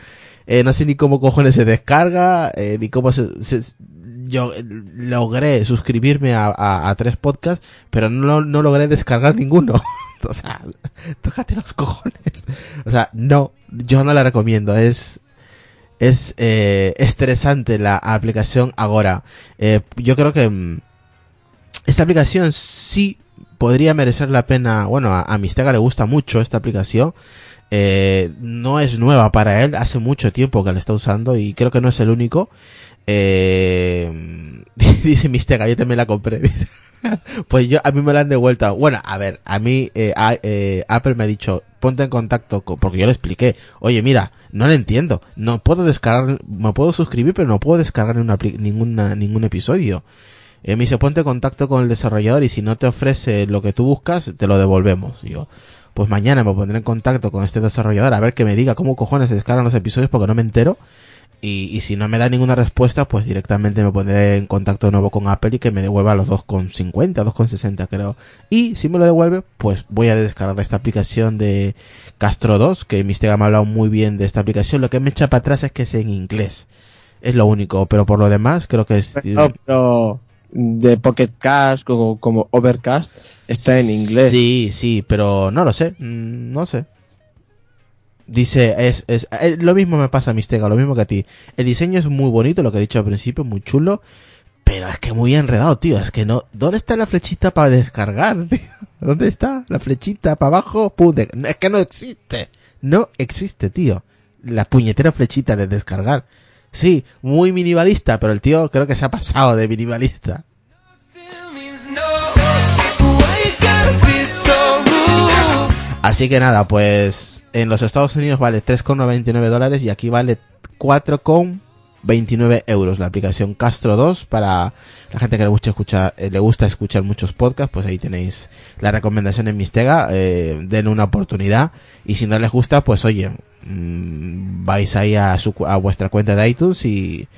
Eh, no sé ni cómo cojones se descarga, eh, ni cómo se, yo eh, logré suscribirme a, a- tres podcasts, pero no, no logré descargar ninguno. o sea, tócate los cojones. O sea, no, yo no la recomiendo. Es, es eh, estresante la aplicación ahora. Eh, yo creo que mm, esta aplicación sí podría merecer la pena. Bueno, a, a Mistega le gusta mucho esta aplicación. Eh, no es nueva para él, hace mucho tiempo que la está usando y creo que no es el único. Eh, dice Mistega, yo también la compré. pues yo, a mí me la han devuelto. Bueno, a ver, a mí eh, eh, Apple me ha dicho, ponte en contacto, con, porque yo le expliqué, oye, mira, no lo entiendo, no puedo descargar, me puedo suscribir, pero no puedo descargar apli- ninguna, ningún episodio. Eh, me dice, ponte en contacto con el desarrollador y si no te ofrece lo que tú buscas, te lo devolvemos. Y yo, pues mañana me pondré en contacto con este desarrollador a ver que me diga cómo cojones se descargan los episodios porque no me entero. Y, y si no me da ninguna respuesta, pues directamente me pondré en contacto de nuevo con Apple y que me devuelva los 2,50, 2,60 creo. Y si me lo devuelve, pues voy a descargar esta aplicación de Castro 2, que Mistega me ha hablado muy bien de esta aplicación. Lo que me echa para atrás es que es en inglés. Es lo único, pero por lo demás creo que es... Pero de Pocket Cast como, como Overcast está en inglés. Sí, sí, pero no lo sé, mm, no sé. Dice, es, es, eh, lo mismo me pasa a Mistega, lo mismo que a ti. El diseño es muy bonito, lo que he dicho al principio, muy chulo, pero es que muy enredado, tío. Es que no, ¿dónde está la flechita para descargar, tío? ¿Dónde está la flechita para abajo? Pum, de- es que no existe, no existe, tío. La puñetera flechita de descargar. Sí, muy minimalista, pero el tío creo que se ha pasado de minimalista. Así que nada, pues en los Estados Unidos vale 3,99 dólares y aquí vale 4,29 euros la aplicación Castro 2 para la gente que le gusta escuchar, eh, le gusta escuchar muchos podcasts, pues ahí tenéis la recomendación en Mistega, eh, den una oportunidad y si no les gusta, pues oye, mm, vais ahí a, su, a vuestra cuenta de iTunes y,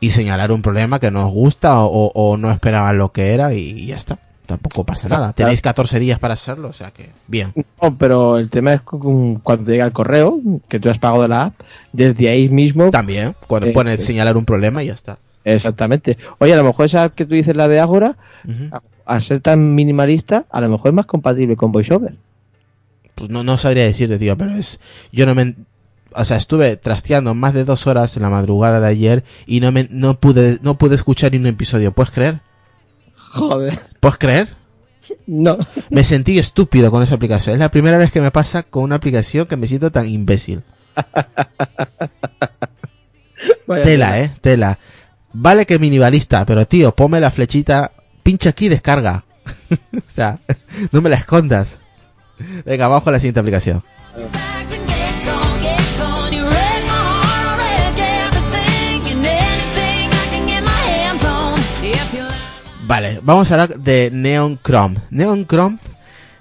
y señalar un problema que no os gusta o, o no esperaban lo que era y ya está. Tampoco pasa nada. Tenéis 14 días para hacerlo, o sea que bien. No, pero el tema es cuando llega el correo, que tú has pagado la app, desde ahí mismo. También, cuando Eh, pone eh. señalar un problema y ya está. Exactamente. Oye, a lo mejor esa que tú dices, la de Agora, Ujú. a- al ser tan minimalista, a lo mejor es más compatible con VoiceOver. Pues no, no sabría decirte, tío, pero es... Yo no me... O sea, estuve trasteando más de dos horas en la madrugada de ayer y no me, no pude, no pude escuchar ni un episodio. ¿Puedes creer? Joder. ¿Puedes creer? No. Me sentí estúpido con esa aplicación. Es la primera vez que me pasa con una aplicación que me siento tan imbécil. Vaya Tela, eh, tela. Vale que minimalista, pero tío, ponme la flechita, pincha aquí y descarga. o sea, no me la escondas. Venga, vamos con la siguiente aplicación. Vale, vamos a hablar de Neon Chrome. Neon Chrome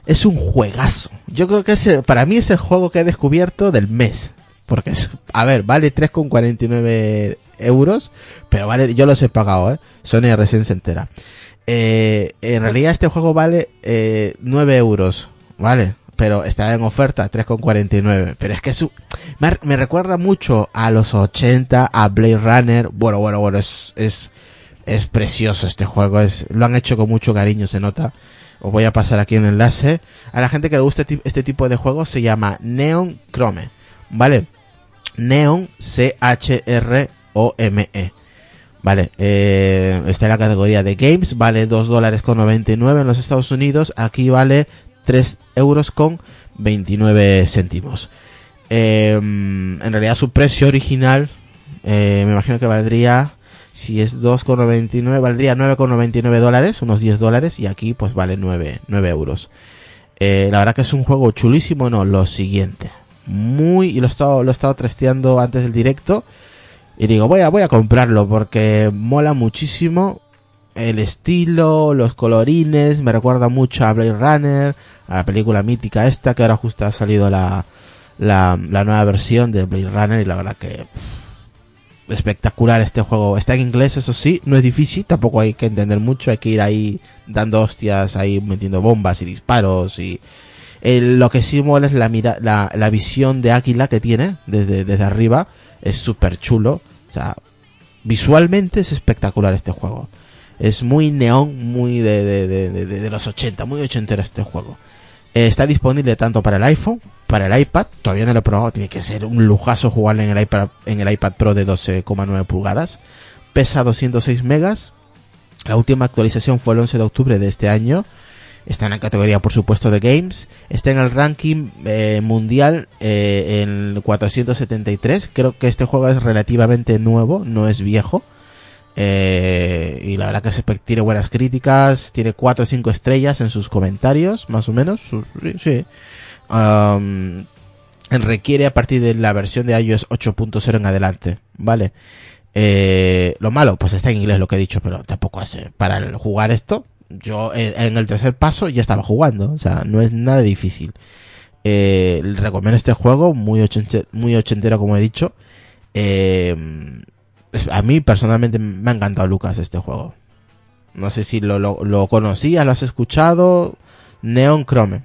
es un juegazo. Yo creo que ese, para mí es el juego que he descubierto del mes. Porque es, a ver, vale 3,49 euros, pero vale, yo los he pagado, eh. Sony recién se entera. Eh, en realidad este juego vale eh, 9 euros, ¿vale? Pero está en oferta, 3,49. Pero es que es un- me, me recuerda mucho a los 80, a Blade Runner. Bueno, bueno, bueno, es, es, es precioso este juego. Es, lo han hecho con mucho cariño, se nota. Os voy a pasar aquí un enlace. A la gente que le gusta este tipo de juegos se llama Neon Chrome. ¿Vale? Neon C-H-R-O-M-E. Vale, eh, está en la categoría de games, vale 2 dólares con 99 en los Estados Unidos, aquí vale 3 euros con 29 céntimos. Eh, en realidad su precio original, eh, me imagino que valdría, si es 2,99, valdría 9,99 dólares, unos 10 dólares, y aquí pues vale 9, 9 euros. Eh, la verdad que es un juego chulísimo, no, lo siguiente. Muy, y lo he estado, lo he estado antes del directo. Y digo, voy a, voy a comprarlo porque mola muchísimo. El estilo, los colorines, me recuerda mucho a Blade Runner, a la película mítica esta, que ahora justo ha salido la, la, nueva versión de Blade Runner y la verdad que pff, espectacular este juego. Está en inglés, eso sí, no es difícil, tampoco hay que entender mucho, hay que ir ahí dando hostias, ahí metiendo bombas y disparos y lo que sí mola es la, mira, la, la visión de Águila que tiene desde, desde arriba, es súper chulo, o sea, visualmente es espectacular este juego. Es muy neón, muy de, de, de, de- los 80, muy ochentero este juego. Eh, está disponible tanto para el iPhone, para el iPad, todavía no lo he probado, tiene que ser un lujazo jugarlo en el iPad, en el iPad Pro de 12,9 pulgadas. Pesa 206 megas. La última actualización fue el 11 de octubre de este año. Está en la categoría, por supuesto, de games. Está en el ranking eh, mundial eh, en 473. Creo que este juego es relativamente nuevo, no es viejo. Eh, y la verdad que se tiene buenas críticas, tiene 4 o 5 estrellas en sus comentarios, más o menos. sí, sí. Um, requiere a partir de la versión de iOS 8.0 en adelante, ¿vale? Eh, lo malo, pues está en inglés lo que he dicho, pero tampoco es para jugar esto. Yo eh, en el tercer paso ya estaba jugando, o sea, no es nada difícil. Eh, recomiendo este juego, muy, muy ochentero como he dicho. Eh, a mí personalmente me ha encantado Lucas este juego. No sé si lo, lo, lo conocías, lo has escuchado. Neon Chrome.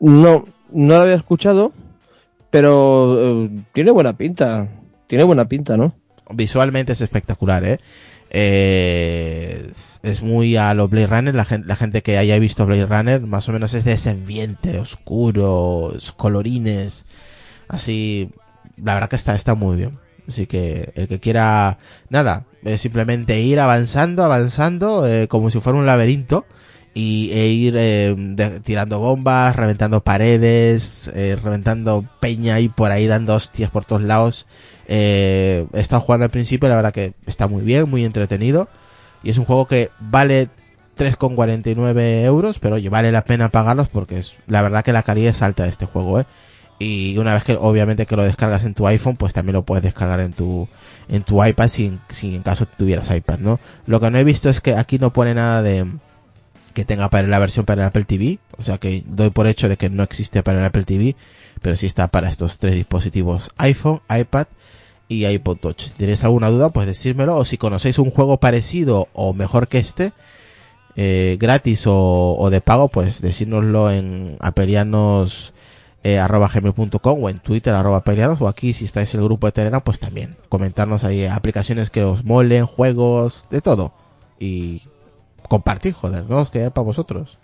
No, no lo había escuchado, pero eh, tiene buena pinta. Tiene buena pinta, ¿no? Visualmente es espectacular, ¿eh? Eh, es, es muy a lo Blade Runner. La gente, la gente que haya visto Blade Runner, más o menos es de ese ambiente oscuro, colorines. Así, la verdad que está, está muy bien. Así que el que quiera, nada, eh, simplemente ir avanzando, avanzando, eh, como si fuera un laberinto. Y e ir eh, tirando bombas, reventando paredes, eh, reventando peña y por ahí dando hostias por todos lados. He estado jugando al principio, la verdad que está muy bien, muy entretenido. Y es un juego que vale 3,49 euros, pero vale la pena pagarlos porque es la verdad que la calidad es alta de este juego, ¿eh? Y una vez que obviamente que lo descargas en tu iPhone, pues también lo puedes descargar en tu en tu iPad si, si en caso tuvieras iPad, ¿no? Lo que no he visto es que aquí no pone nada de que tenga para la versión para el Apple TV, o sea que doy por hecho de que no existe para el Apple TV, pero sí está para estos tres dispositivos iPhone, iPad y iPod Touch. Si tenéis alguna duda, pues decírmelo, o si conocéis un juego parecido o mejor que este, eh, gratis o, o de pago, pues decírnoslo en apelianos eh, arroba gmail.com o en Twitter arroba apelianos o aquí si estáis en el grupo de Telegram, pues también comentarnos ahí aplicaciones que os molen, juegos, de todo. Y compartir, joder, no os quede para vosotros.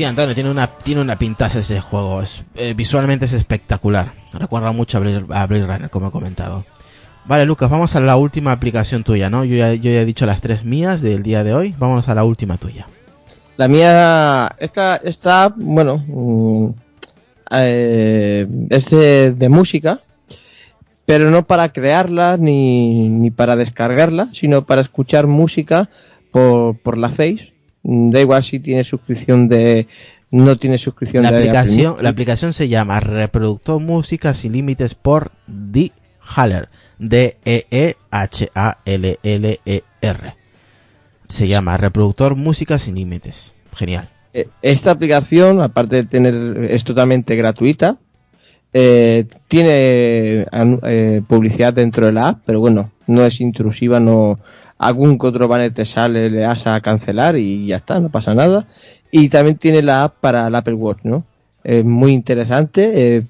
Sí, tiene una, tiene una pintaza ese juego. Eh, visualmente es espectacular. Recuerda mucho a Blade, a Runner, como he comentado. Vale, Lucas, vamos a la última aplicación tuya, ¿no? Yo ya, yo ya he dicho las tres mías del día de hoy. Vámonos a la última tuya. La mía, esta, esta bueno, mm, eh, es de, de música, pero no para crearla ni, ni para descargarla, sino para escuchar música por, por la Face. Mm, Da igual si tiene suscripción de, no tiene suscripción La de aplicación, la aplicación se llama Reproductor Música Sin Límites por D. Haller. E D-E-E-H-A-L-L-E-R. Se llama Reproductor Música Sin Límites. Genial. Eh, Esta aplicación, aparte de tener, es totalmente gratuita. eh, tiene eh, publicidad dentro de la app, pero bueno, no es intrusiva, no algún otro te sale, le das a cancelar y ya está, no pasa nada. Y también tiene la app para el Apple Watch, ¿no? Eh, muy interesante, eh,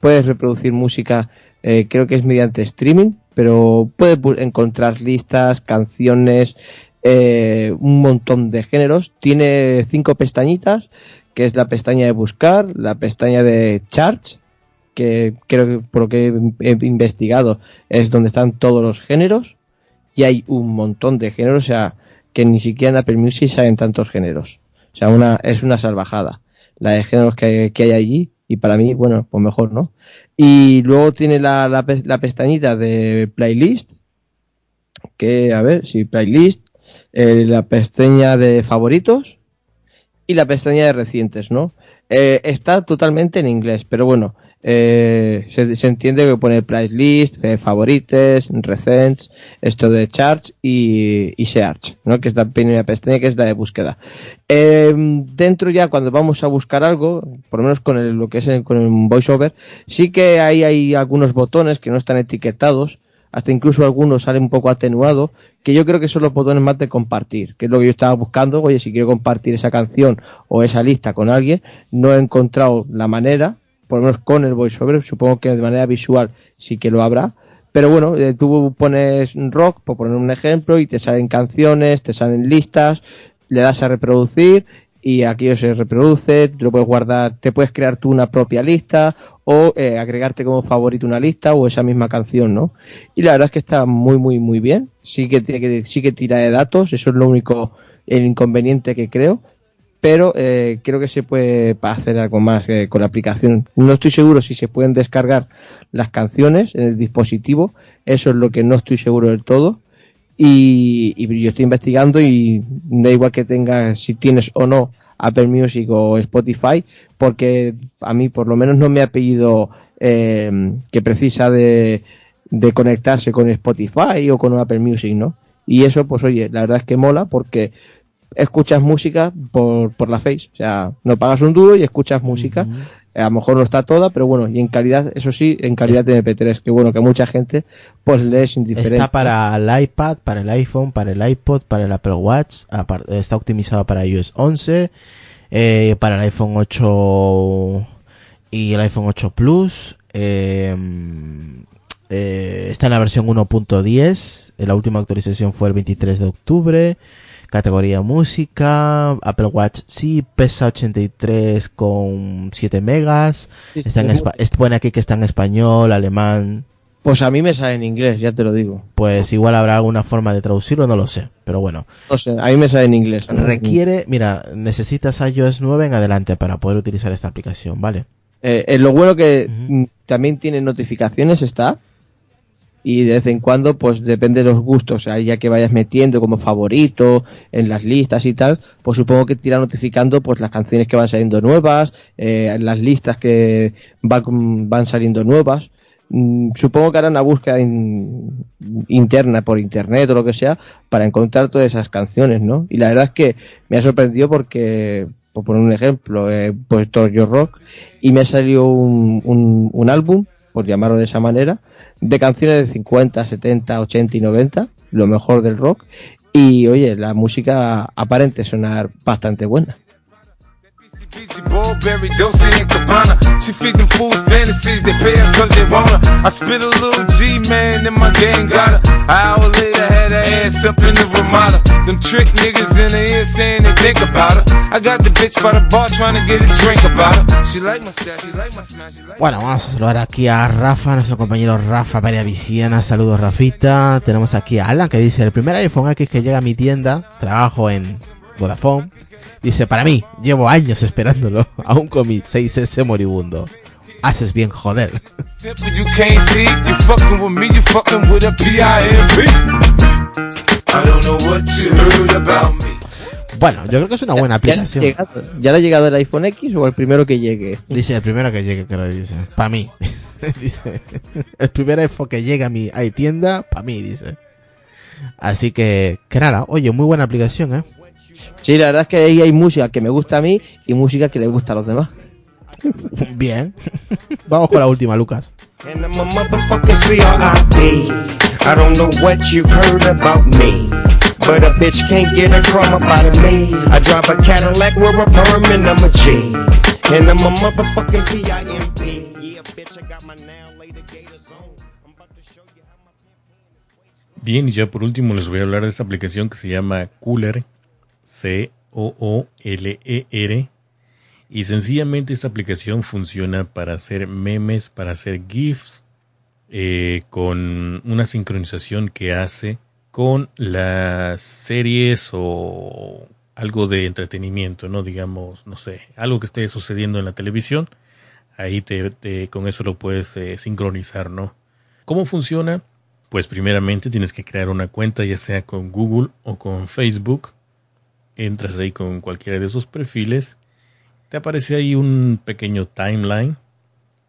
puedes reproducir música, eh, creo que es mediante streaming, pero puedes encontrar listas, canciones, eh, un montón de géneros. Tiene cinco pestañitas, que es la pestaña de buscar, la pestaña de charts, que creo que por lo que he investigado es donde están todos los géneros, y hay un montón de géneros, o sea, que ni siquiera en Apple Music salen tantos géneros. O sea, una, es una salvajada la de géneros que, que hay allí, y para mí, bueno, pues mejor, ¿no? Y luego tiene la, la, la pestañita de playlist, que, a ver, si playlist, eh, la pestaña de favoritos y la pestaña de recientes, ¿no? Eh, está totalmente en inglés, pero bueno, eh, se, se entiende que pone price list, eh, favorites, recents, esto de charts y, search, ¿no? que es la primera pestaña que es la de búsqueda. Eh, dentro ya cuando vamos a buscar algo, por lo menos con el, lo que es el, con el voiceover, sí que hay, hay algunos botones que no están etiquetados, hasta incluso algunos salen un poco atenuados, que yo creo que son los botones más de compartir, que es lo que yo estaba buscando, oye, si quiero compartir esa canción o esa lista con alguien, no he encontrado la manera, por lo menos con el voiceover, supongo que de manera visual sí que lo habrá, pero bueno, eh, tú pones rock, por poner un ejemplo, y te salen canciones, te salen listas, le das a reproducir y aquello se reproduce, lo puedes guardar, te puedes crear tú una propia lista o eh, agregarte como favorito una lista o esa misma canción, ¿no? Y la verdad es que está muy, muy, muy bien. Sí que que, sí que tira de datos, eso es lo único, el inconveniente que creo, pero eh, creo que se puede hacer algo más eh, con la aplicación. No estoy seguro si se pueden descargar las canciones en el dispositivo, eso es lo que no estoy seguro del todo. Y, y yo estoy investigando y da igual que tengas, si tienes o no Apple Music o Spotify, porque a mí por lo menos no me ha pedido eh, que precisa de, de conectarse con Spotify o con Apple Music, ¿no? Y eso, pues oye, la verdad es que mola porque escuchas música por, por la Face. O sea, no pagas un duro y escuchas música. A lo mejor no está toda, pero bueno, y en calidad, eso sí, en calidad de MP3, que bueno, que mucha gente pues le es indiferente. Está para el iPad, para el iPhone, para el iPod, para el Apple Watch, está optimizado para iOS 11, eh, para el iPhone 8 y el iPhone 8 Plus, eh, eh, está en la versión 1.10, la última actualización fue el 23 de octubre, categoría música, Apple Watch sí, pesa 83 con 7 megas, Sí, está en es pone aquí que está en español, alemán, Pues a mí me sale en inglés, ya te lo digo. pues igual habrá alguna forma de traducirlo, no lo sé, pero bueno. No sé, a mí me sale en inglés. Requiere, mira, necesitas iOS 9 en adelante para poder utilizar esta aplicación, ¿vale? Eh, eh, lo bueno que también tiene notificaciones está y de vez en cuando pues depende de los gustos, ahí ya que vayas metiendo como favorito en las listas y tal, pues supongo que te irá notificando pues las canciones que van saliendo nuevas, eh, las listas que van, van saliendo nuevas. Mm, Supongo que harán una búsqueda in- interna por internet o lo que sea para encontrar todas esas canciones, ¿no? Y la verdad es que me ha sorprendido porque, por poner un ejemplo, he puesto Yo Rock y me ha salido un, un álbum, por llamarlo de esa manera, de canciones de 50, 70, 80 y 90, lo mejor del rock. Y oye, la música aparente sonar bastante buena. BCBG, Burberry, Dolce and Gabbana. She feed them fools fantasies, they pay her cause they want her. I spit a little G, man, and my gang got her. An hour later, had her ass up in the Ramada. Them trick niggas in the ear saying they think about her. I got the bitch by the bar trying to get a drink about her. She like my style, she like my smash, she like Bueno, vamos a saludar aquí a Rafa, nuestro compañero Rafa Perea Viciana. Saludos, Rafita. Tenemos aquí a Alan que dice: El primer iPhone X que llega a mi tienda, trabajo en Vodafone. Dice: Para mí, llevo años esperándolo, aún con mi 6S moribundo. Haces bien, joder. Bueno, yo creo que es una buena ¿Ya le, ha aplicación. ¿Ya le ha llegado el iPhone X o el primero que llegue? Dice el primero que llegue, que lo dice. Para mí. dice. El primer iPhone que llega a mi a tienda, para mí, dice. Así que, que nada, oye, muy buena aplicación, ¿eh? Sí, la verdad es que ahí hay música que me gusta a mí y música que le gusta a los demás. Bien. Vamos con la última, Lucas. And I'm a motherfucking C.R.I.P. I don't know what you've heard about me. But a bitch can't get a crumb up out of me. I drive a Cadillac, wear a perm, and I'm a G. And I'm a motherfucking P.I.M.P. Yeah, bitch, I got my now later gators on. I'm about to show you how my Bien, y ya por último les voy a hablar de esta aplicación que se llama Cooler, C-O-O-L-E-R. Y sencillamente esta aplicación funciona para hacer memes, para hacer GIFs, eh, con una sincronización que hace con las series o algo de entretenimiento, ¿no? Digamos, no sé, algo que esté sucediendo en la televisión. Ahí te, con eso lo puedes eh, sincronizar, ¿no? ¿Cómo funciona? Pues primeramente tienes que crear una cuenta ya sea con Google o con Facebook. Entras ahí con cualquiera de esos perfiles. Te aparece ahí un pequeño timeline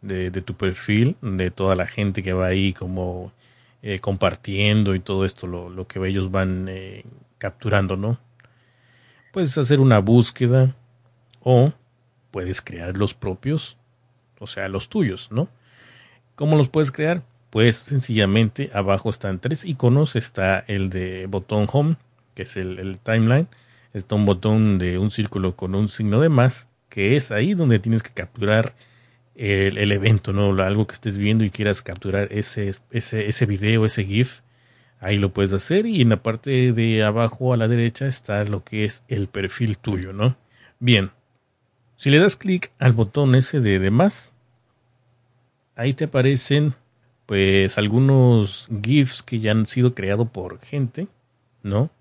de, tu perfil, de toda la gente que va ahí como eh, compartiendo y todo esto, lo, lo que ellos van eh, capturando, ¿no? Puedes hacer una búsqueda o puedes crear los propios, o sea, los tuyos, ¿no? ¿Cómo los puedes crear? Pues sencillamente abajo están tres iconos. Está el de botón home, que es el timeline. Está un botón de un círculo con un signo de más, que es ahí donde tienes que capturar el, evento, ¿no? Algo que estés viendo y quieras capturar ese, ese, ese video, ese GIF. Ahí lo puedes hacer y en la parte de abajo a la derecha está lo que es el perfil tuyo, ¿no? Bien, si le das clic al botón ese de, de más, ahí te aparecen pues algunos GIFs que ya han sido creados por gente, ¿no?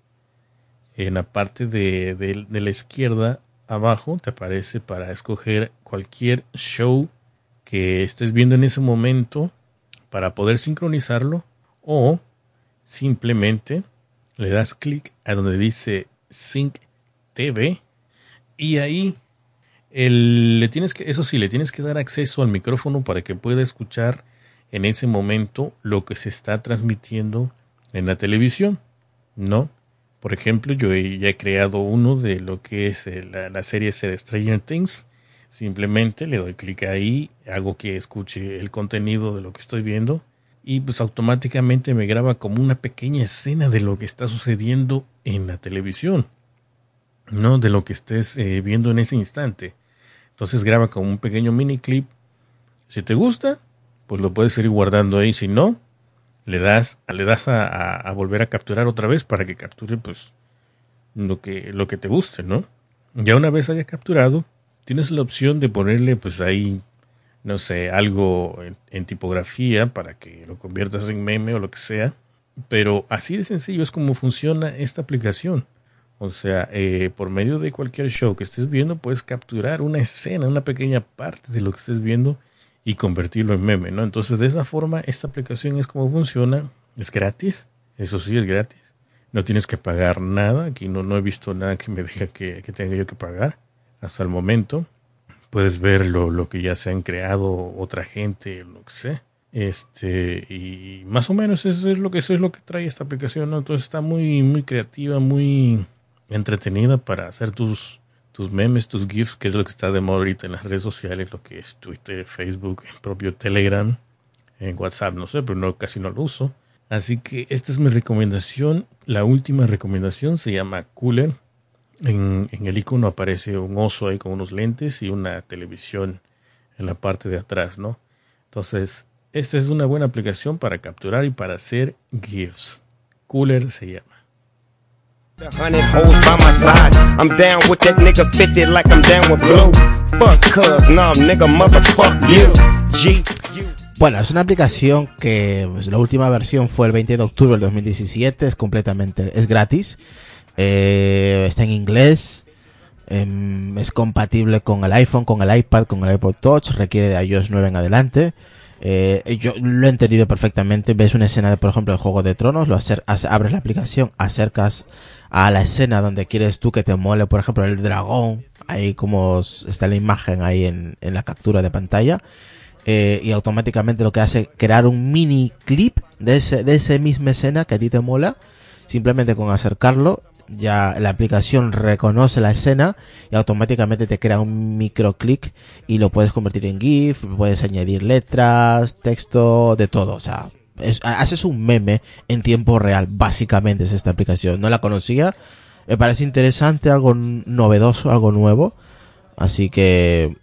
En la parte de, de, la izquierda abajo te aparece para escoger cualquier show que estés viendo en ese momento para poder sincronizarlo o simplemente le das clic a donde dice Sync TV y ahí le tienes que, eso sí, le tienes que dar acceso al micrófono para que pueda escuchar en ese momento lo que se está transmitiendo en la televisión, ¿no? Por ejemplo, yo he, ya he creado uno de lo que es la, la serie de Stranger Things. Simplemente le doy clic ahí, hago que escuche el contenido de lo que estoy viendo y pues automáticamente me graba como una pequeña escena de lo que está sucediendo en la televisión, no de lo que estés eh, viendo en ese instante. Entonces graba como un pequeño mini clip. Si te gusta, pues lo puedes ir guardando ahí. Si no, le das, le das a, volver a capturar otra vez para que capture pues lo que, lo que te guste, ¿no? Ya una vez haya capturado, tienes la opción de ponerle pues ahí, no sé, algo en, en tipografía para que lo conviertas en meme o lo que sea. Pero así de sencillo es como funciona esta aplicación. O sea, eh, por medio de cualquier show que estés viendo, puedes capturar una escena, una pequeña parte de lo que estés viendo y convertirlo en meme, ¿no? Entonces, de esa forma, esta aplicación es como funciona. Es gratis, eso sí, es gratis. No tienes que pagar nada. Aquí no, no he visto nada que me diga que, que tenga yo que pagar hasta el momento. Puedes ver lo, que ya se han creado otra gente, lo que sea. Este, y más o menos eso es lo que, eso es lo que trae esta aplicación, ¿no? Entonces está muy, muy creativa, muy entretenida para hacer tus, tus memes, tus GIFs, que es lo que está de moda ahorita en las redes sociales, lo que es Twitter, Facebook, el propio Telegram, en WhatsApp, no sé, pero no, casi no lo uso. Así que esta es mi recomendación. La última recomendación se llama Cooler. En, en el icono aparece un oso ahí con unos lentes y una televisión en la parte de atrás, ¿no? Entonces, esta es una buena aplicación para capturar y para hacer GIFs. Cooler se llama. A hundred hoes by my side. I'm down with that nigga 50 like I'm down with blue. Fuck cuz, no nigga, motherfuck you. G. Bueno, es una aplicación que pues, la última versión fue el 20 de octubre del 2017, es completamente, es gratis, eh, está en inglés, eh, es compatible con el iPhone, con el iPad, con el iPod Touch, requiere de iOS 9 en adelante. Eh, yo lo he entendido perfectamente. Ves una escena de, por ejemplo, de Juego de Tronos, lo abres la aplicación, acercas a la escena donde quieres tú que te mole, por ejemplo, el dragón, ahí como está la imagen ahí en, en la captura de pantalla, eh, y automáticamente lo que hace es crear un mini clip de ese, de esa misma escena que a ti te mola, simplemente con acercarlo, ya la aplicación reconoce la escena y automáticamente te crea un microclick y lo puedes convertir en GIF, puedes añadir letras, texto, de todo, o sea, es, haces un meme en tiempo real, básicamente es esta aplicación. No la conocía, me parece interesante, algo novedoso, algo nuevo. Así que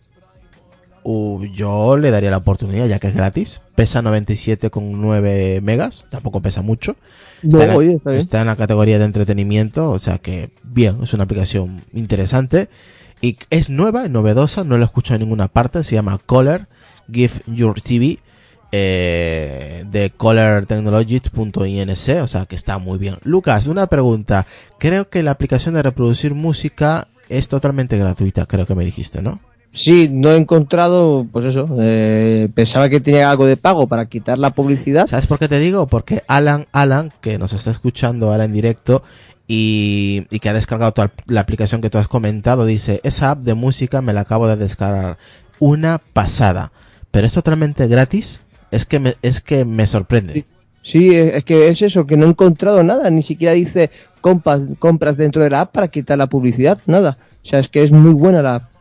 uh, yo le daría la oportunidad ya que es gratis. Pesa 97,9 megas, tampoco pesa mucho. No, Está, en la, oye, está bien. está en la categoría de entretenimiento, o sea que bien, es una aplicación interesante. Y es nueva, es novedosa, no la he escuchado en ninguna parte, se llama Color Give Your TV eh, de colortechnologies.inc, o sea que está muy bien. Lucas, una pregunta. Creo que la aplicación de reproducir música es totalmente gratuita, creo que me dijiste, ¿no? Sí, no he encontrado, pues eso, eh, pensaba que tenía algo de pago para quitar la publicidad. ¿Sabes por qué te digo? Porque Alan, Alan, que nos está escuchando ahora en directo y, y que ha descargado toda la aplicación que tú has comentado, dice, esa app de música me la acabo de descargar. Una pasada. Pero es totalmente gratis. Es que me, es que me sorprende. Sí, es es que es eso, que no he encontrado nada, ni siquiera dice compras, compras dentro de la app para quitar la publicidad, nada. O sea, es que es muy buena la app.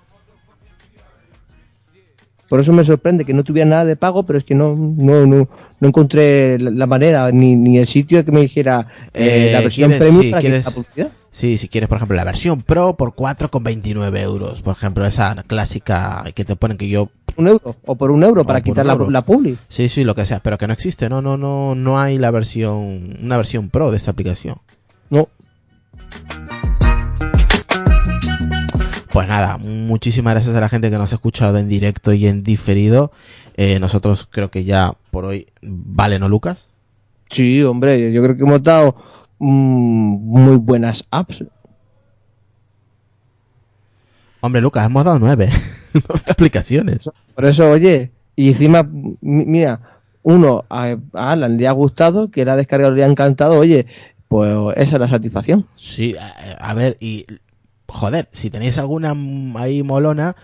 Por eso me sorprende que no tuviera nada de pago, pero es que no, no, no, no encontré la, manera, ni, ni el sitio que me dijera eh, Eh, la versión ¿quieres- premium sí, para quieres- quitar la publicidad. Sí, si quieres, por ejemplo, la versión Pro por 4,29 euros. Por ejemplo, esa clásica que te ponen que yo... Un euro, o por un euro para quitar la, la publi. Sí, sí, lo que sea, pero que no existe. No, no, no, no hay la versión, una versión Pro de esta aplicación. No, Pues nada, muchísimas gracias a la gente que nos ha escuchado en directo y en diferido. Eh, nosotros creo que ya por hoy vale, ¿no, Lucas? sí, hombre, yo creo que hemos dado mm, muy buenas apps. Hombre, Lucas, hemos dado nueve, nueve aplicaciones. Por eso, oye, y encima, mi- mira, uno a, a Alan le ha gustado, que la ha descargado le ha encantado, oye, pues esa es la satisfacción. Sí, a, a ver, y joder, si tenéis alguna ahí molona,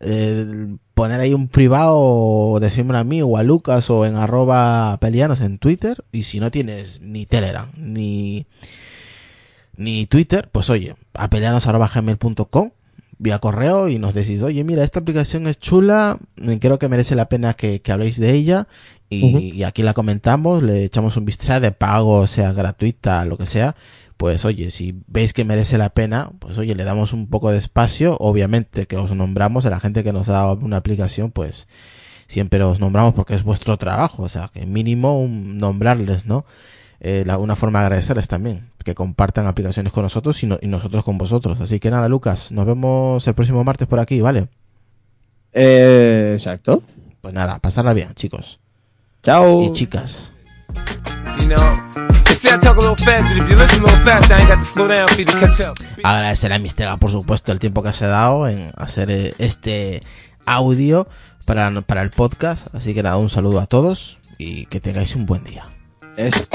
eh, poner ahí un privado, o decírmelo a mí o a Lucas o en arroba pelianos en Twitter. Y si no tienes ni Telegram ni, ni Twitter, pues oye, a pelianos arroba gmail.com vía correo y nos decís, oye, mira, esta aplicación es chula, creo que merece la pena que, que habléis de ella y aquí la comentamos, le echamos un vistazo de pago, sea gratuita, lo que sea, pues oye, si veis que merece la pena, pues oye, le damos un poco de espacio, obviamente que os nombramos, a la gente que nos da una aplicación, pues siempre os nombramos porque es vuestro trabajo, o sea, que mínimo un- nombrarles, ¿no? Eh, la- una forma de agradecerles también, que compartan aplicaciones con nosotros y, no- y nosotros con vosotros. Así que nada, Lucas, nos vemos el próximo martes por aquí, ¿vale? Eh, exacto. Pues nada, pasarla bien, chicos Chao. y chicas. You know, they say I talk a little fast, but if you listen a little fast, I ain't got to slow down for you to catch up. Agradecer a Mistega, por supuesto, el tiempo que se ha dado en hacer eh, este audio para, para el podcast. Así que nada, un saludo a todos y que tengáis un buen día. Eso.